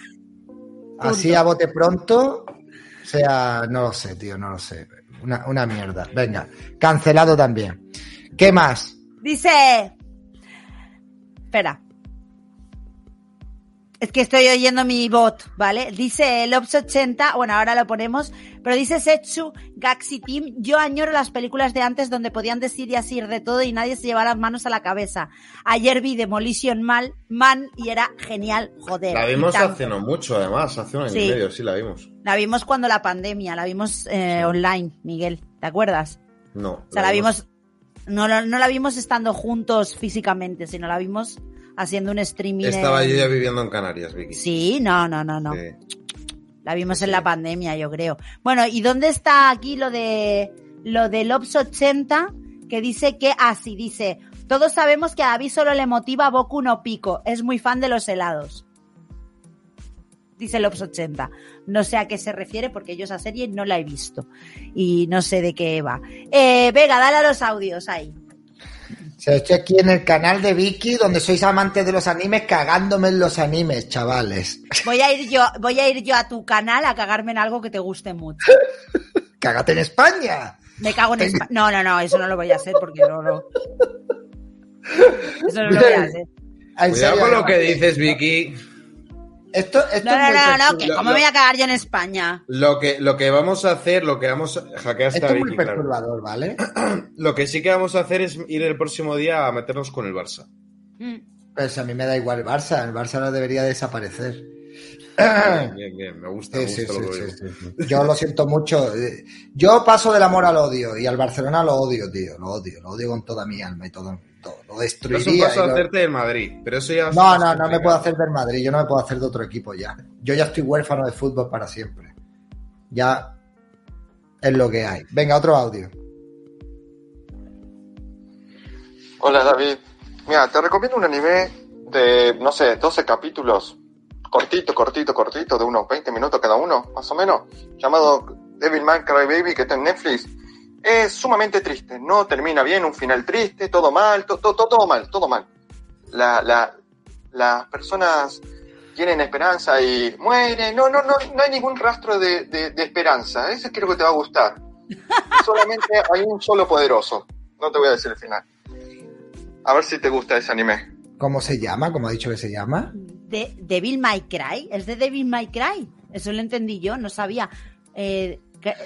[LAUGHS] Así a bote pronto, o sea, no lo sé, tío, no lo sé. Una, una mierda. Venga, cancelado también. ¿Qué más? Dice. Espera. Es que estoy oyendo mi bot, ¿vale? Dice el Ops 80, bueno, ahora lo ponemos, pero dice Setsu Gaxi Team, yo añoro las películas de antes donde podían decir y así de todo y nadie se llevaba las manos a la cabeza. Ayer vi Demolition Man, Man y era genial, joder. La vimos hace no mucho, además, hace un año Sí. y medio, sí la vimos. La vimos cuando la pandemia, la vimos eh, online, Miguel, ¿te acuerdas? No. O sea, la vimos, no, la- no la vimos estando juntos físicamente, sino la vimos haciendo un streaming. Estaba en- yo ya viviendo en Canarias, Vicky. Sí, no, no, no, no. Sí. La vimos en la pandemia, yo creo. Bueno, ¿y dónde está aquí lo de lo del Ops 80? Que dice que, así dice, todos sabemos que a David solo le motiva Boku no Pico, es muy fan de los helados. Dice el Ops 80. No sé a qué se refiere porque yo esa serie no la he visto. Y no sé de qué va. Eh, venga, dale a los audios ahí. Sea, estoy aquí en el canal de Vicky, donde sois amantes de los animes, cagándome en los animes, chavales. Voy a ir yo, voy a ir yo a tu canal a cagarme en algo que te guste mucho. [LAUGHS] ¡Cágate en España! Me cago en España. No, no, no, eso no lo voy a hacer porque no lo. [LAUGHS] Eso no lo voy a hacer. En Cuidado con lo que dices, Vicky. Esto, esto No, es no, muy no, no, que Lo- cómo voy a cagar yo en España. Lo que, lo que vamos a hacer, lo que vamos a... Hackeaste Esto es muy claro. perturbador, ¿vale? [CLEARS THROAT] Lo que sí que vamos a hacer es ir el próximo día a meternos con el Barça. Mm. Pues a mí me da igual el Barça, el Barça no debería desaparecer. Bien, bien, bien, me gusta, me Sí, sí, gusta lo sí, que sí, digo. sí. Yo lo siento mucho. Eh, Yo paso del amor al odio y al Barcelona lo odio, tío. Lo odio, lo odio con toda mi alma y todo. Lo destruiría. lo- hacerte del Madrid, pero eso ya... No, es no, no me puedo hacer del Madrid. Yo no me puedo hacer de otro equipo ya. Yo ya estoy huérfano de fútbol para siempre. Ya es lo que hay. Venga, otro audio. Hola David, mira, te recomiendo un anime de, no sé, 12 capítulos, cortito, cortito, cortito, de unos 20 minutos cada uno, más o menos, llamado Devilman Crybaby, que está en Netflix. Es sumamente triste, no termina bien, un final triste, todo mal, to- to- to- todo mal, todo mal. La, la, las personas tienen esperanza y mueren, no, no, no, no hay ningún rastro de, de- de esperanza, ese creo que te va a gustar. [LAUGHS] Solamente hay un solo poderoso, no te voy a decir el final. A ver si te gusta ese anime. ¿Cómo se llama? ¿Cómo ha dicho que se llama? De Devil May Cry. Es de Devil May Cry. Eso lo entendí yo, no sabía. Eh,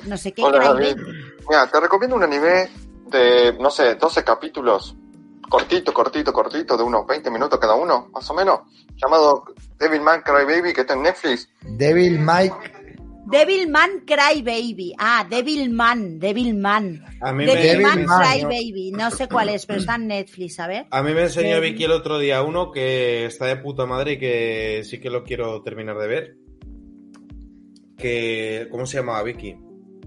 no sé qué Hola Cry David, Baby. mira, te recomiendo un anime de, no sé, 12 capítulos, cortito, cortito, cortito, de unos 20 minutos cada uno, más o menos, llamado Devilman Crybaby, que está en Netflix. Devil Mike. Devilman Cry Baby. Ah, Devilman, Devilman. A mí me- Devilman Devilman, Cry ¿no? Baby. No sé cuál es, pero está en Netflix, a ver. A mí me enseñó Vicky el otro día uno que está de puta madre y que sí que lo quiero terminar de ver. Que, ¿Cómo se llamaba Vicky?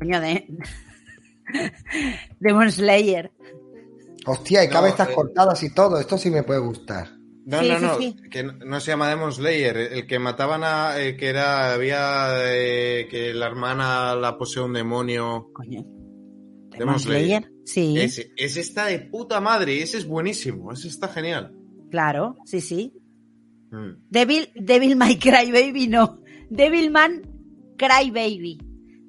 Coño, de. Demon Slayer. Hostia, hay No, cabezas eh. cortadas y todo. Esto sí me puede gustar. No, Sí, no, no, sí. que no- no se llama Demon Slayer, el que mataban a, el que era, había, eh, que la hermana la posee un demonio. Coño. Demon Slayer. Sí, Ese, ese está de puta madre, ese es buenísimo, ese está genial. claro, sí, sí. Mm. Devil, Devil May Cry Baby, no. Devilman Cry Baby.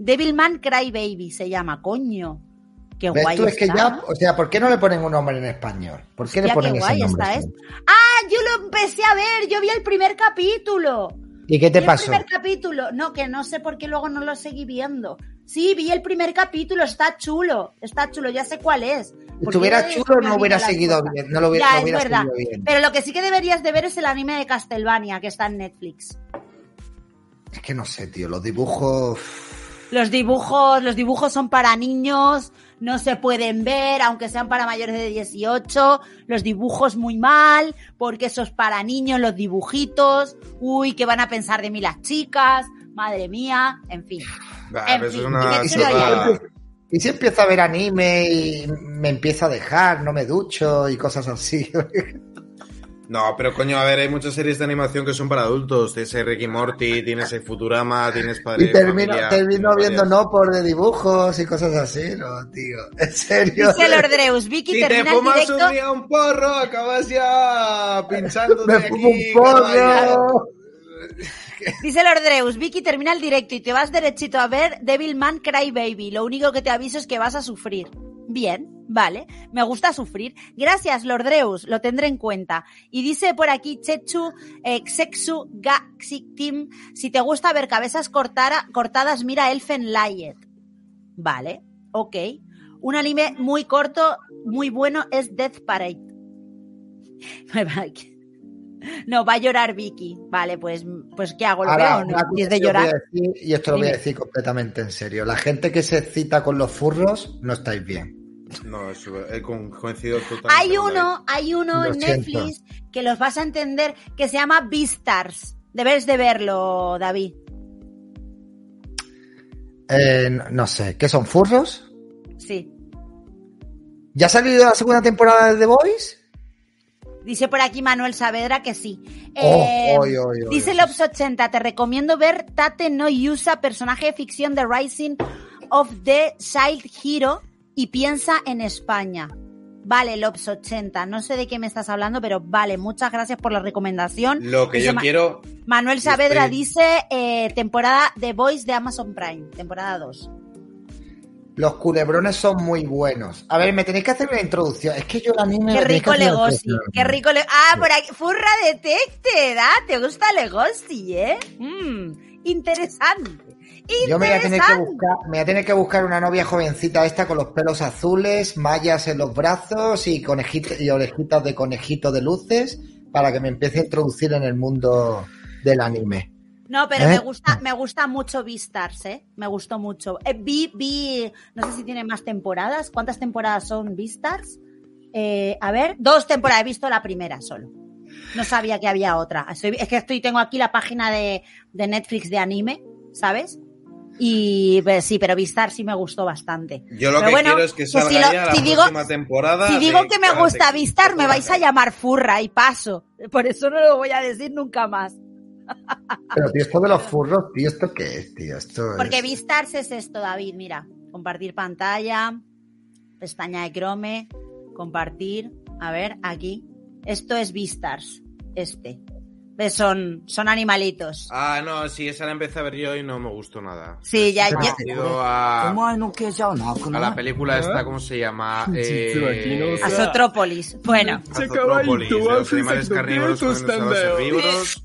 Devilman Cry Baby se llama, coño. Qué ¿Ves guay tú? Es que está. ya, o sea, ¿por qué no le ponen un nombre en español? ¿Por qué le ponen qué ese nombre? está esto. ¡Ah! Yo lo empecé a ver, yo vi el primer capítulo. ¿Y qué te Vi pasó? El primer capítulo, no, que no sé por qué luego no lo seguí viendo. Sí, vi el primer capítulo, está chulo, está chulo, ya sé cuál es. Si estuviera chulo no hubiera seguido bien, no lo hubiera, Ya, es hubiera verdad. seguido bien. Pero lo que sí que deberías de ver es el anime de Castlevania, que está en Netflix. Es que no sé, tío, los dibujos... Los dibujos, los dibujos son para niños, no se pueden ver, aunque sean para mayores de 18. Los dibujos muy mal, porque eso es para niños, los dibujitos. Uy, ¿qué van a pensar de mí las chicas? Madre mía, en fin. Bah, En pero fin, es una ¿qué Y si, y si empiezo a ver anime y me empiezo a dejar, no me ducho y cosas así. [LAUGHS] No, pero coño, a ver, hay muchas series de animación que son para adultos. Tienes Ricky Morty, tienes Futurama, tienes Padre Y termino, Familia, termino viendo varias. no por de dibujos y cosas así, no, tío. [LAUGHS] En serio. Dice Lordreus, Vicky Si te termina el fumas directo. un día un porro, acabas ya pinchándote Me aquí. fumo un porro. Dice Lordreus, Vicky termina el directo y te vas derechito a ver Devilman Cry Baby. Lo único que te aviso es que vas a sufrir. Bien, vale. Me gusta sufrir. Gracias, Lordreus. Lo tendré en cuenta. Y dice por aquí Chechu eh, Xexu Gaxitim. Si te gusta ver cabezas cortara- cortadas, mira Elfen Light. Vale, ok. Un anime muy corto, muy bueno, es Death Parade. [LAUGHS] No, va a llorar Vicky. Vale, pues, pues ¿qué hago? ¿Lo Ahora, veo no? de llorar. decir, y esto lo voy a decir completamente en serio. La gente que se excita con los furros, no estáis bien. No, eso, he con- coincidido totalmente. Hay uno, hay uno en. Netflix que los vas a entender que se llama Beastars. Debes de verlo, David. Eh, no, sé, ¿qué son furros? Sí. ¿Ya ha salido la segunda temporada de The Voice? Dice por aquí Manuel Saavedra que sí. Oh, Eh, oy, oy, oy, dice oy. Lops80, te recomiendo ver Tate no Yusa, personaje de ficción de Rising of the Child Hero, y piensa en España. Vale, Lops80, no sé de qué me estás hablando, pero vale, muchas gracias por la recomendación. Lo que Dice yo Ma- quiero. Manuel Saavedra estoy- dice eh, temporada The Voice de Amazon Prime, temporada 2. Los culebrones son muy buenos. A ver, me tenéis que hacer una introducción. Es que yo anime... Qué rico Legosi, qué rico le... Ah, por aquí, Furra Detected, ah, te gusta Legosi, ¿eh? Mm, interesante. Yo me voy, a tener que buscar, me voy a tener que buscar una novia jovencita esta con los pelos azules, mallas en los brazos y, conejitos, y orejitas de conejito de luces para que me empiece a introducir en el mundo del anime. No, pero ¿Eh? me gusta, me gusta mucho Beastars, ¿eh? Me gustó mucho. Eh, vi, vi, no sé si tiene más temporadas. ¿Cuántas temporadas son Beastars? Eh, a ver, dos temporadas. He visto la primera solo. No sabía que había otra. Es que estoy, tengo aquí la página de, de Netflix de anime, ¿sabes? Y pues, sí, pero Beastars sí me gustó bastante. Yo lo Pero que bueno, quiero es que pues salga si lo- ya la si digo- próxima temporada. Si digo que me Karate gusta. Vistar, me vais a llamar furra y paso. Por eso no lo voy a decir nunca más. Pero, tío, esto de los furros, tío, ¿esto qué es, tío? Esto Porque es... Vistars es esto, David. Mira, compartir pantalla, pestaña de Chrome, compartir. A ver, aquí. Esto es Vistars. Este. ¿Ves? Son, son animalitos. Ah, no, sí, esa la empecé a ver yo y no me gustó nada. Sí, ya, Es ya. a, a la película esta, ¿cómo se llama? [LAUGHS] Eh, Azotrópolis. Bueno. Azotrópolis, los animales carnívoros los herbívoros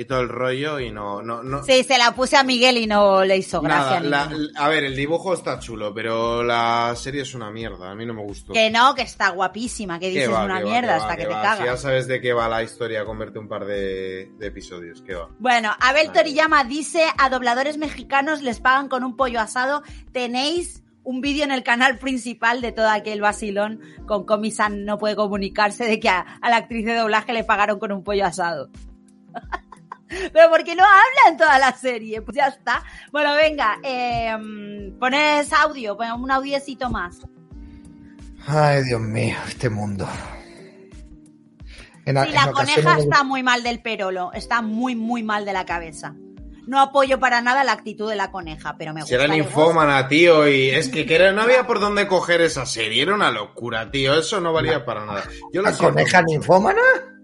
y todo el rollo y no, no, no. Sí, se la puse a Miguel y no le hizo gracia. Nada, ni la- a ver, el dibujo está chulo, pero la serie es una mierda. A mí no me gustó. Que no, que está guapísima, que ¿Qué dices va, una mierda va, hasta que te cagas. Si ya sabes de qué va la historia, converte un par de, de episodios. ¿Qué va? Bueno, Abel Toriyama dice a dobladores mexicanos les pagan con un pollo asado. Tenéis un vídeo en el canal principal de todo aquel vacilón con Comisan no puede comunicarse de que a, a la actriz de doblaje le pagaron con un pollo asado. [LAUGHS] [LAUGHS] Pero porque no habla en toda la serie, pues ya está. Bueno, venga, eh, pones audio, pon un audiecito más. Ay, Dios mío, este mundo. En, en la coneja me está muy mal del perolo, está muy, muy mal de la cabeza. No apoyo para nada la actitud de la coneja, pero me Si gusta. era ninfómana, tío, y es que, que era- no había por dónde coger esa serie, era una locura, tío, eso no valía para nada. Yo ¿La coneja ninfómana?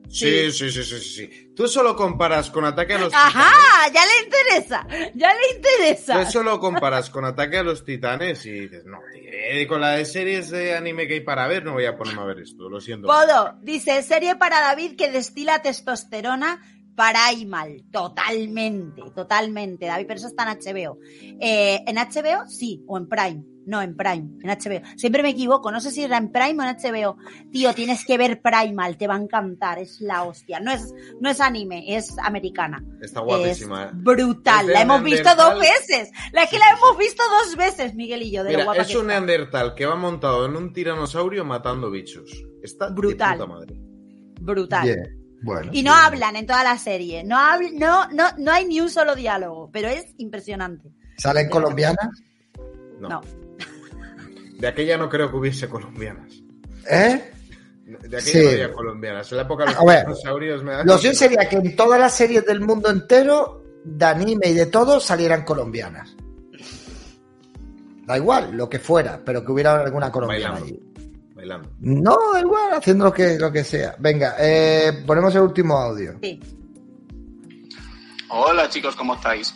Sí, sí, sí, sí, sí, sí. Tú solo comparas con Ataque a los Ajá, ya le interesa, ya le interesa. Tú eso lo comparas con Ataque a los Titanes y dices, no, tío, eh, con la de series de anime que hay para ver, no voy a ponerme a ver esto, lo siento. Podo, dice, serie para David que destila testosterona para y mal. Totalmente, totalmente, David, pero eso está en HBO. Eh, ¿En HBO? Sí, o en Prime. No, en Prime, en HBO. Siempre me equivoco, no sé si era en Prime o en HBO. Tío, tienes que ver Primal, te va a encantar, es la hostia. No es, no es anime, es americana. Está guapísima, Es eh. brutal, Es la hemos visto dos veces. La que la hemos visto dos veces, Miguel y yo, de lo Mira, guapa es que un neandertal que va montado en un tiranosaurio matando bichos. Está de Brutal. puta madre. Brutal. Bueno. Y no hablan en toda la serie. No, habl- no, no, no hay ni un solo diálogo, pero es impresionante. ¿Salen colombianas? No. No. De aquella no creo que hubiese colombianas. ¿Eh? De aquella Sí. no había colombianas. En la época de los A ver, dinosaurios me da Lo suyo sería que en todas las series del mundo entero, de anime y de todo, salieran colombianas. Da igual, lo que fuera, pero que hubiera alguna colombiana Bailando. No, da igual, haciendo lo que, lo que sea. Venga, eh, ponemos el último audio. Sí. Hola chicos, ¿cómo estáis?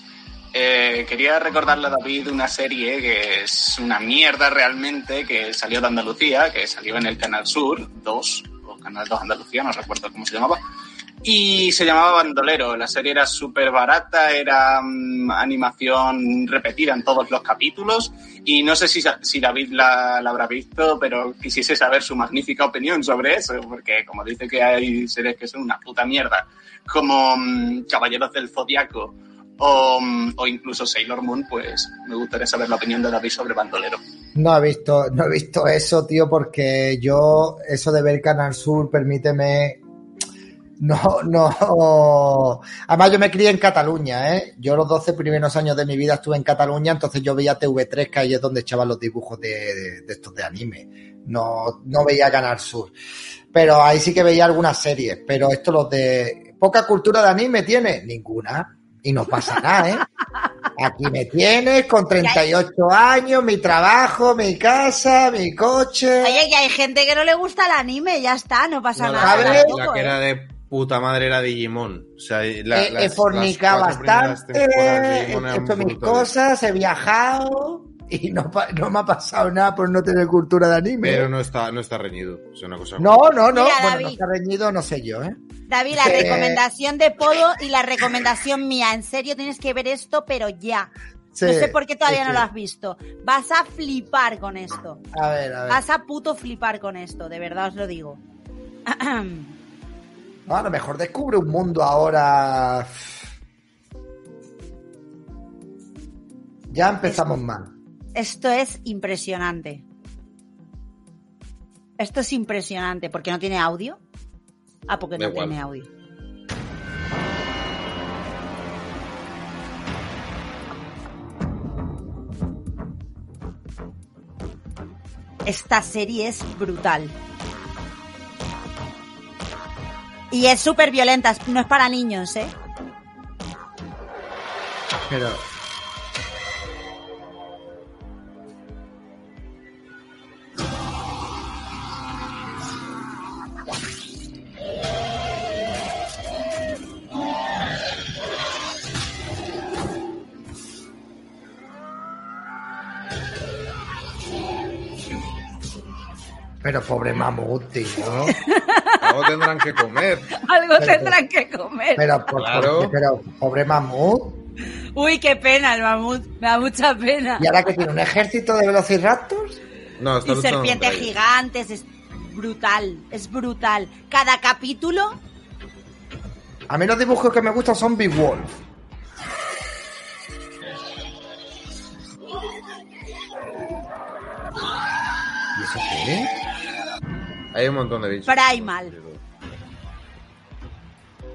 Eh, quería recordarle a David una serie que es una mierda realmente, que salió de Andalucía, que salió en el Canal Sur 2, o Canal 2 Andalucía, no recuerdo cómo se llamaba, y se llamaba Bandolero. La serie era súper barata, era mm, animación repetida en todos los capítulos, y no sé si, si David la, la habrá visto, pero quisiese saber su magnífica opinión sobre eso, porque como dice que hay series que son una puta mierda, como mm, Caballeros del Zodiaco o, o incluso Sailor Moon, pues me gustaría saber la opinión de David sobre Bandolero. No he visto, no he visto eso, tío, porque yo, eso de ver Canal Sur, permíteme. No, no. Además, yo me crié en Cataluña, ¿eh? Yo los 12 primeros años de mi vida estuve en Cataluña, entonces yo veía TV3, que ahí es donde echaban los dibujos de, de- de estos de anime. No, no veía Canal Sur. Pero ahí sí que veía algunas series. Pero esto, los de. ¿Poca cultura de anime tiene? Ninguna. Y no pasa nada, ¿eh? Aquí me tienes con 38 años, mi trabajo, mi casa, mi coche. Oye, que hay gente que no le gusta el anime, ya está, no pasa No, nada. la, la- tampoco, la que ¿eh? era de puta madre era Digimon. O sea, la, he, he las- fornicado las cuatro primeras bastante, he hecho mis brutales. cosas, he viajado y no, pa- no me ha pasado nada por no tener cultura de anime. Pero no está, no está reñido. Es una cosa. No, no, no. Mira, bueno, no está reñido, no sé yo, ¿eh? David, la recomendación de Podo y la recomendación mía. En serio, tienes que ver esto, pero ya. Sí, no sé por qué todavía sí, no lo has visto. Vas a flipar con esto. A ver, a ver. Vas a puto flipar con esto, de verdad os lo digo. [CLEARS THROAT] No, a lo mejor descubre un mundo ahora. Ya empezamos mal. Esto es impresionante. Esto es impresionante. ¿Por qué no tiene audio? Ah, porque no tiene audio. Esta serie es brutal. Y es súper violenta, no es para niños, ¿eh? Pero. Pero pobre mamut, tío. [LAUGHS] Algo tendrán que comer. Algo Pero- tendrán que comer. Pero, por- Claro. pero pobre mamut. Uy, qué pena el mamut. Me da mucha pena. ¿Y ahora que tiene un ejército de velociraptors? No, está Y serpientes gigantes, es brutal, es brutal. Cada capítulo, A mí los dibujos que me gustan son Big Wolf. ¿Y eso qué? Hay un montón de bichos. Primal.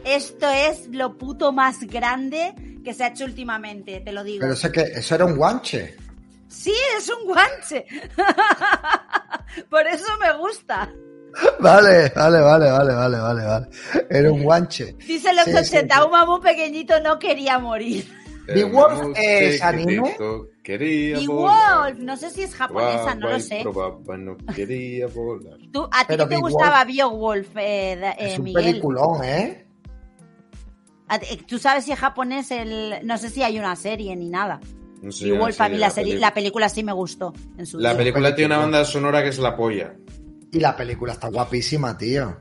Esto es lo puto más grande que se ha hecho últimamente, te lo digo. Pero eso, que, eso era un guanche. Sí, es un guanche. [LAUGHS] Por eso me gusta. Vale, vale, vale, vale, vale, vale, vale. Era un guanche. Dicen los Sí, sí, 80, sí. un mamú pequeñito no quería morir. Big Wolf es anime. volar. Wolf, no sé si es japonesa, no lo sé. Probaba, no quería volar. ¿Tú, ¿A ti te gustaba Beowulf, eh, eh, Es un Miguel? peliculón, ¿eh? ¿A ti- ¿Tú sabes si es japonés el...? No sé si hay una serie ni nada. No sé, Beowulf, a mí la, la serie, la película sí me gustó. En su La película tiene una banda sonora que es la polla. Y la película está guapísima, tío.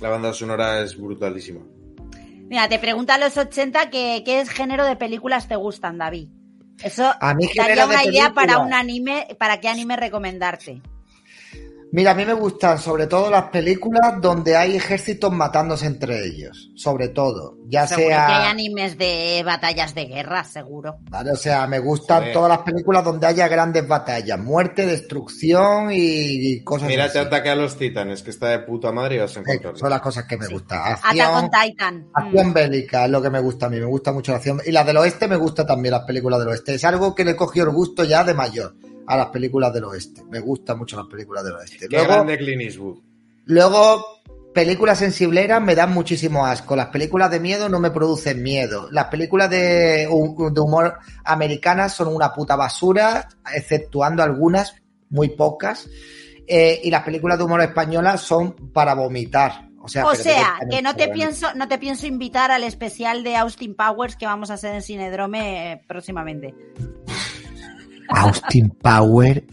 La banda sonora es brutalísima. Mira, te pregunta a los 80 que, qué género de películas te gustan, David. Eso A mí daría una idea para un anime, para qué anime recomendarte. Mira, a mí me gustan sobre todo las películas donde hay ejércitos matándose entre ellos. Sobre todo. Ya Seguro sea. que hay animes de batallas de guerra, seguro. ¿vale? O sea, me gustan Joder. todas las películas donde haya grandes batallas. Muerte, destrucción y, cosas Mírate así. Ataque a los Titanes, que está de puta madre y vas a. Son las cosas que me gustan. Attack Acción, on Titan. acción Mm. bélica es lo que me gusta a mí. Me gusta mucho la acción. Y las del oeste me gusta también, las películas del oeste. Es algo que le cogió el gusto ya de mayor a las películas del oeste. Me gustan mucho las películas del oeste. Qué Luego, grande Clint Eastwood. Luego, películas sensibleras me dan muchísimo asco. Las películas de miedo no me producen miedo. Las películas de, hu- de humor americanas son una puta basura, exceptuando algunas, muy pocas. Eh, y las películas de humor españolas son para vomitar. O sea, O sea, que no te pienso, no te pienso invitar al especial de Austin Powers que vamos a hacer en Cinedrome eh, próximamente. Austin Power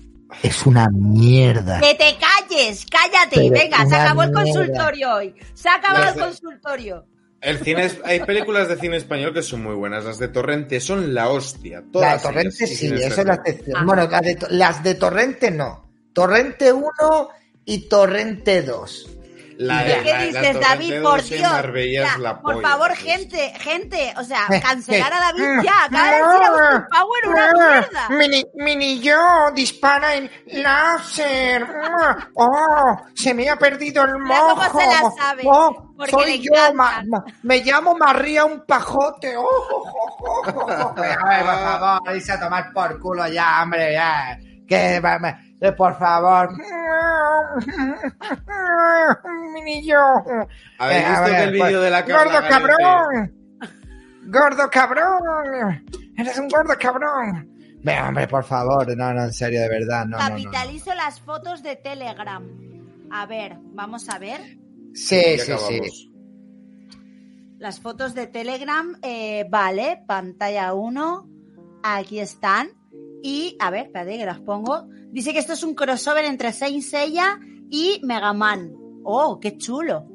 es una mierda. ¡Que te calles! ¡Cállate! Pero Venga, se acabó el consultorio hoy. Se ha acabado Las el de- consultorio. El cine es- hay películas de cine español que son muy buenas. Las de Torrente son la hostia. La Todas de Torrente sí, eso es la excepción. Bueno, la de las de Torrente no. Torrente 1 y Torrente 2. La ¿Qué de- la- la dices, Torrente David? Por 2 en Dios. Ya, la por polla. favor, gente, gente, o sea, cancelar a David ya. Acaba de decir Austin Power una mierda. Mini, mini yo dispara en láser. Oh, se me ha perdido el Mira cómo mojo. se la sabe, Oh, porque soy yo, ma- ma- me llamo María un pajote. Oh, oh, oh, oh, oh. [LAUGHS] A ver, por favor, irse a tomar por culo ya, hombre, ya. Que, por favor. Mini yo. ¿Habéis a visto que ver, el vídeo pues, de la ¡Gordo cabrón! ¡Gordo cabrón! ¡Eres un gordo cabrón! Venga, hombre, por favor. No, no, en serio, de verdad. No, no, no. Capitalizo las fotos de Telegram. A ver, vamos a ver. Sí, sí, sí. Las fotos de Telegram, eh, vale, pantalla 1, aquí están. Y, a ver, espérate que las pongo. Dice que esto es un crossover entre Saint Seiya y Mega Man. ¡Oh, qué chulo!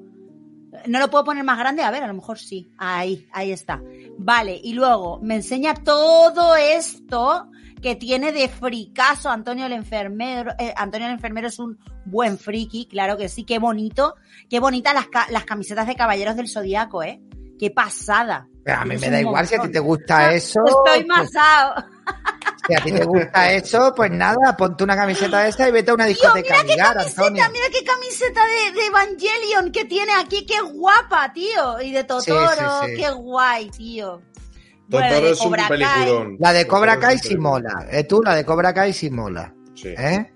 No lo puedo poner más grande, a ver, a lo mejor sí. Ahí, ahí está. Vale, y luego me enseña todo esto que tiene de fricazo Antonio el enfermero. Eh, Antonio el enfermero es un buen friki, claro que sí, qué bonito. Qué bonitas las, las camisetas de Caballeros del Zodíaco, ¿eh? Qué pasada. Pero a mí me da igual si a ti te gusta eso. Estoy pues, masado. Si a ti te gusta eso, pues nada, ponte una camiseta de esa y vete a una Tío, discoteca mira a qué camiseta, Antonio. mira qué camiseta de, de Evangelion que tiene aquí, qué guapa, tío. Y de Totoro, Sí, sí, sí. qué guay, tío. Totoro Bueno, de es un Cobra Kai. peliculón. La de Cobra Kai sí mola. ¿Eh, tú, la de Cobra Kai sí mola. Sí. ¿Eh?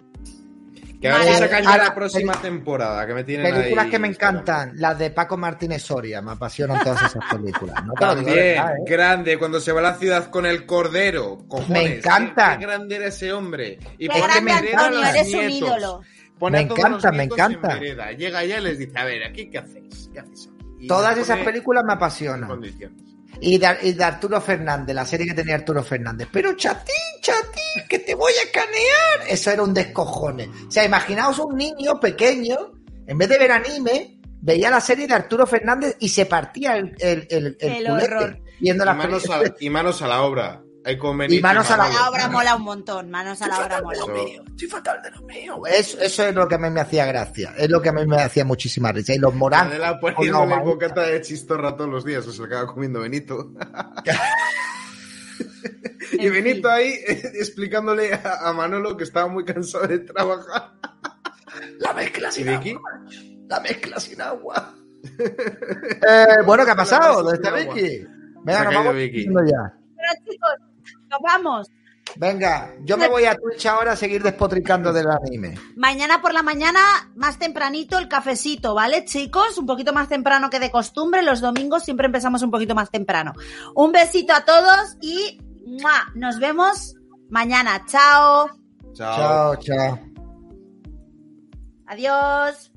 Que ahora Vale. sacan ya la próxima temporada, que me tienen Películas ahí que me encantan, las de Paco Martínez Soria, me apasionan todas esas películas. No También, verdad, ¿eh? grande, cuando se va a la ciudad con el cordero. Cojones, Me encanta. Qué, qué grande era ese hombre. Y Qué pone grande, a Antonio, los eres un nietos. ídolo. Pone a Me encanta, me encanta. en vereda. Llega allá y les dice, a ver, ¿aquí qué hacéis? ¿Qué hacéis aquí? Y Todas esas películas me apasionan. condiciones. Y de, y de Arturo Fernández, la serie que tenía Arturo Fernández. Pero chatín, chatín, que te voy a escanear. Eso era un descojone. O sea, imaginaos un niño pequeño, en vez de ver anime, veía la serie de Arturo Fernández y se partía el, el, el, el El culete horror. viendo Y las manos, a, películas. y manos a la obra. Y manos a la La obra mola un montón, manos a la obra mola. Eso. Estoy fatal de lo mío. Eso, eso es lo que a mí me hacía gracia. Es lo que a mí me hacía muchísima risa. Y los morancos. Adela poniéndole homarita. bocata de chistorra todos los días, o se lo acaba comiendo Benito. [LAUGHS] y En Benito ahí eh, explicándole a, a Manolo que estaba muy cansado de trabajar. La mezcla ¿Y sin Vicky? agua. La mezcla sin agua. Eh, bueno, ¿qué ha pasado? ¿Dónde está. Vicky? Venga, ha nos caído vamos Vicky. ya. Pero chicos, nos vamos. Venga, yo me voy a Twitch ahora a seguir despotricando del anime. Mañana por la mañana, más tempranito, el cafecito, ¿vale, chicos? Un poquito más temprano que de costumbre. Los domingos siempre empezamos un poquito más temprano. Un besito a todos y ¡mua! nos vemos mañana. Chao. Chao. Chao, chao. Adiós.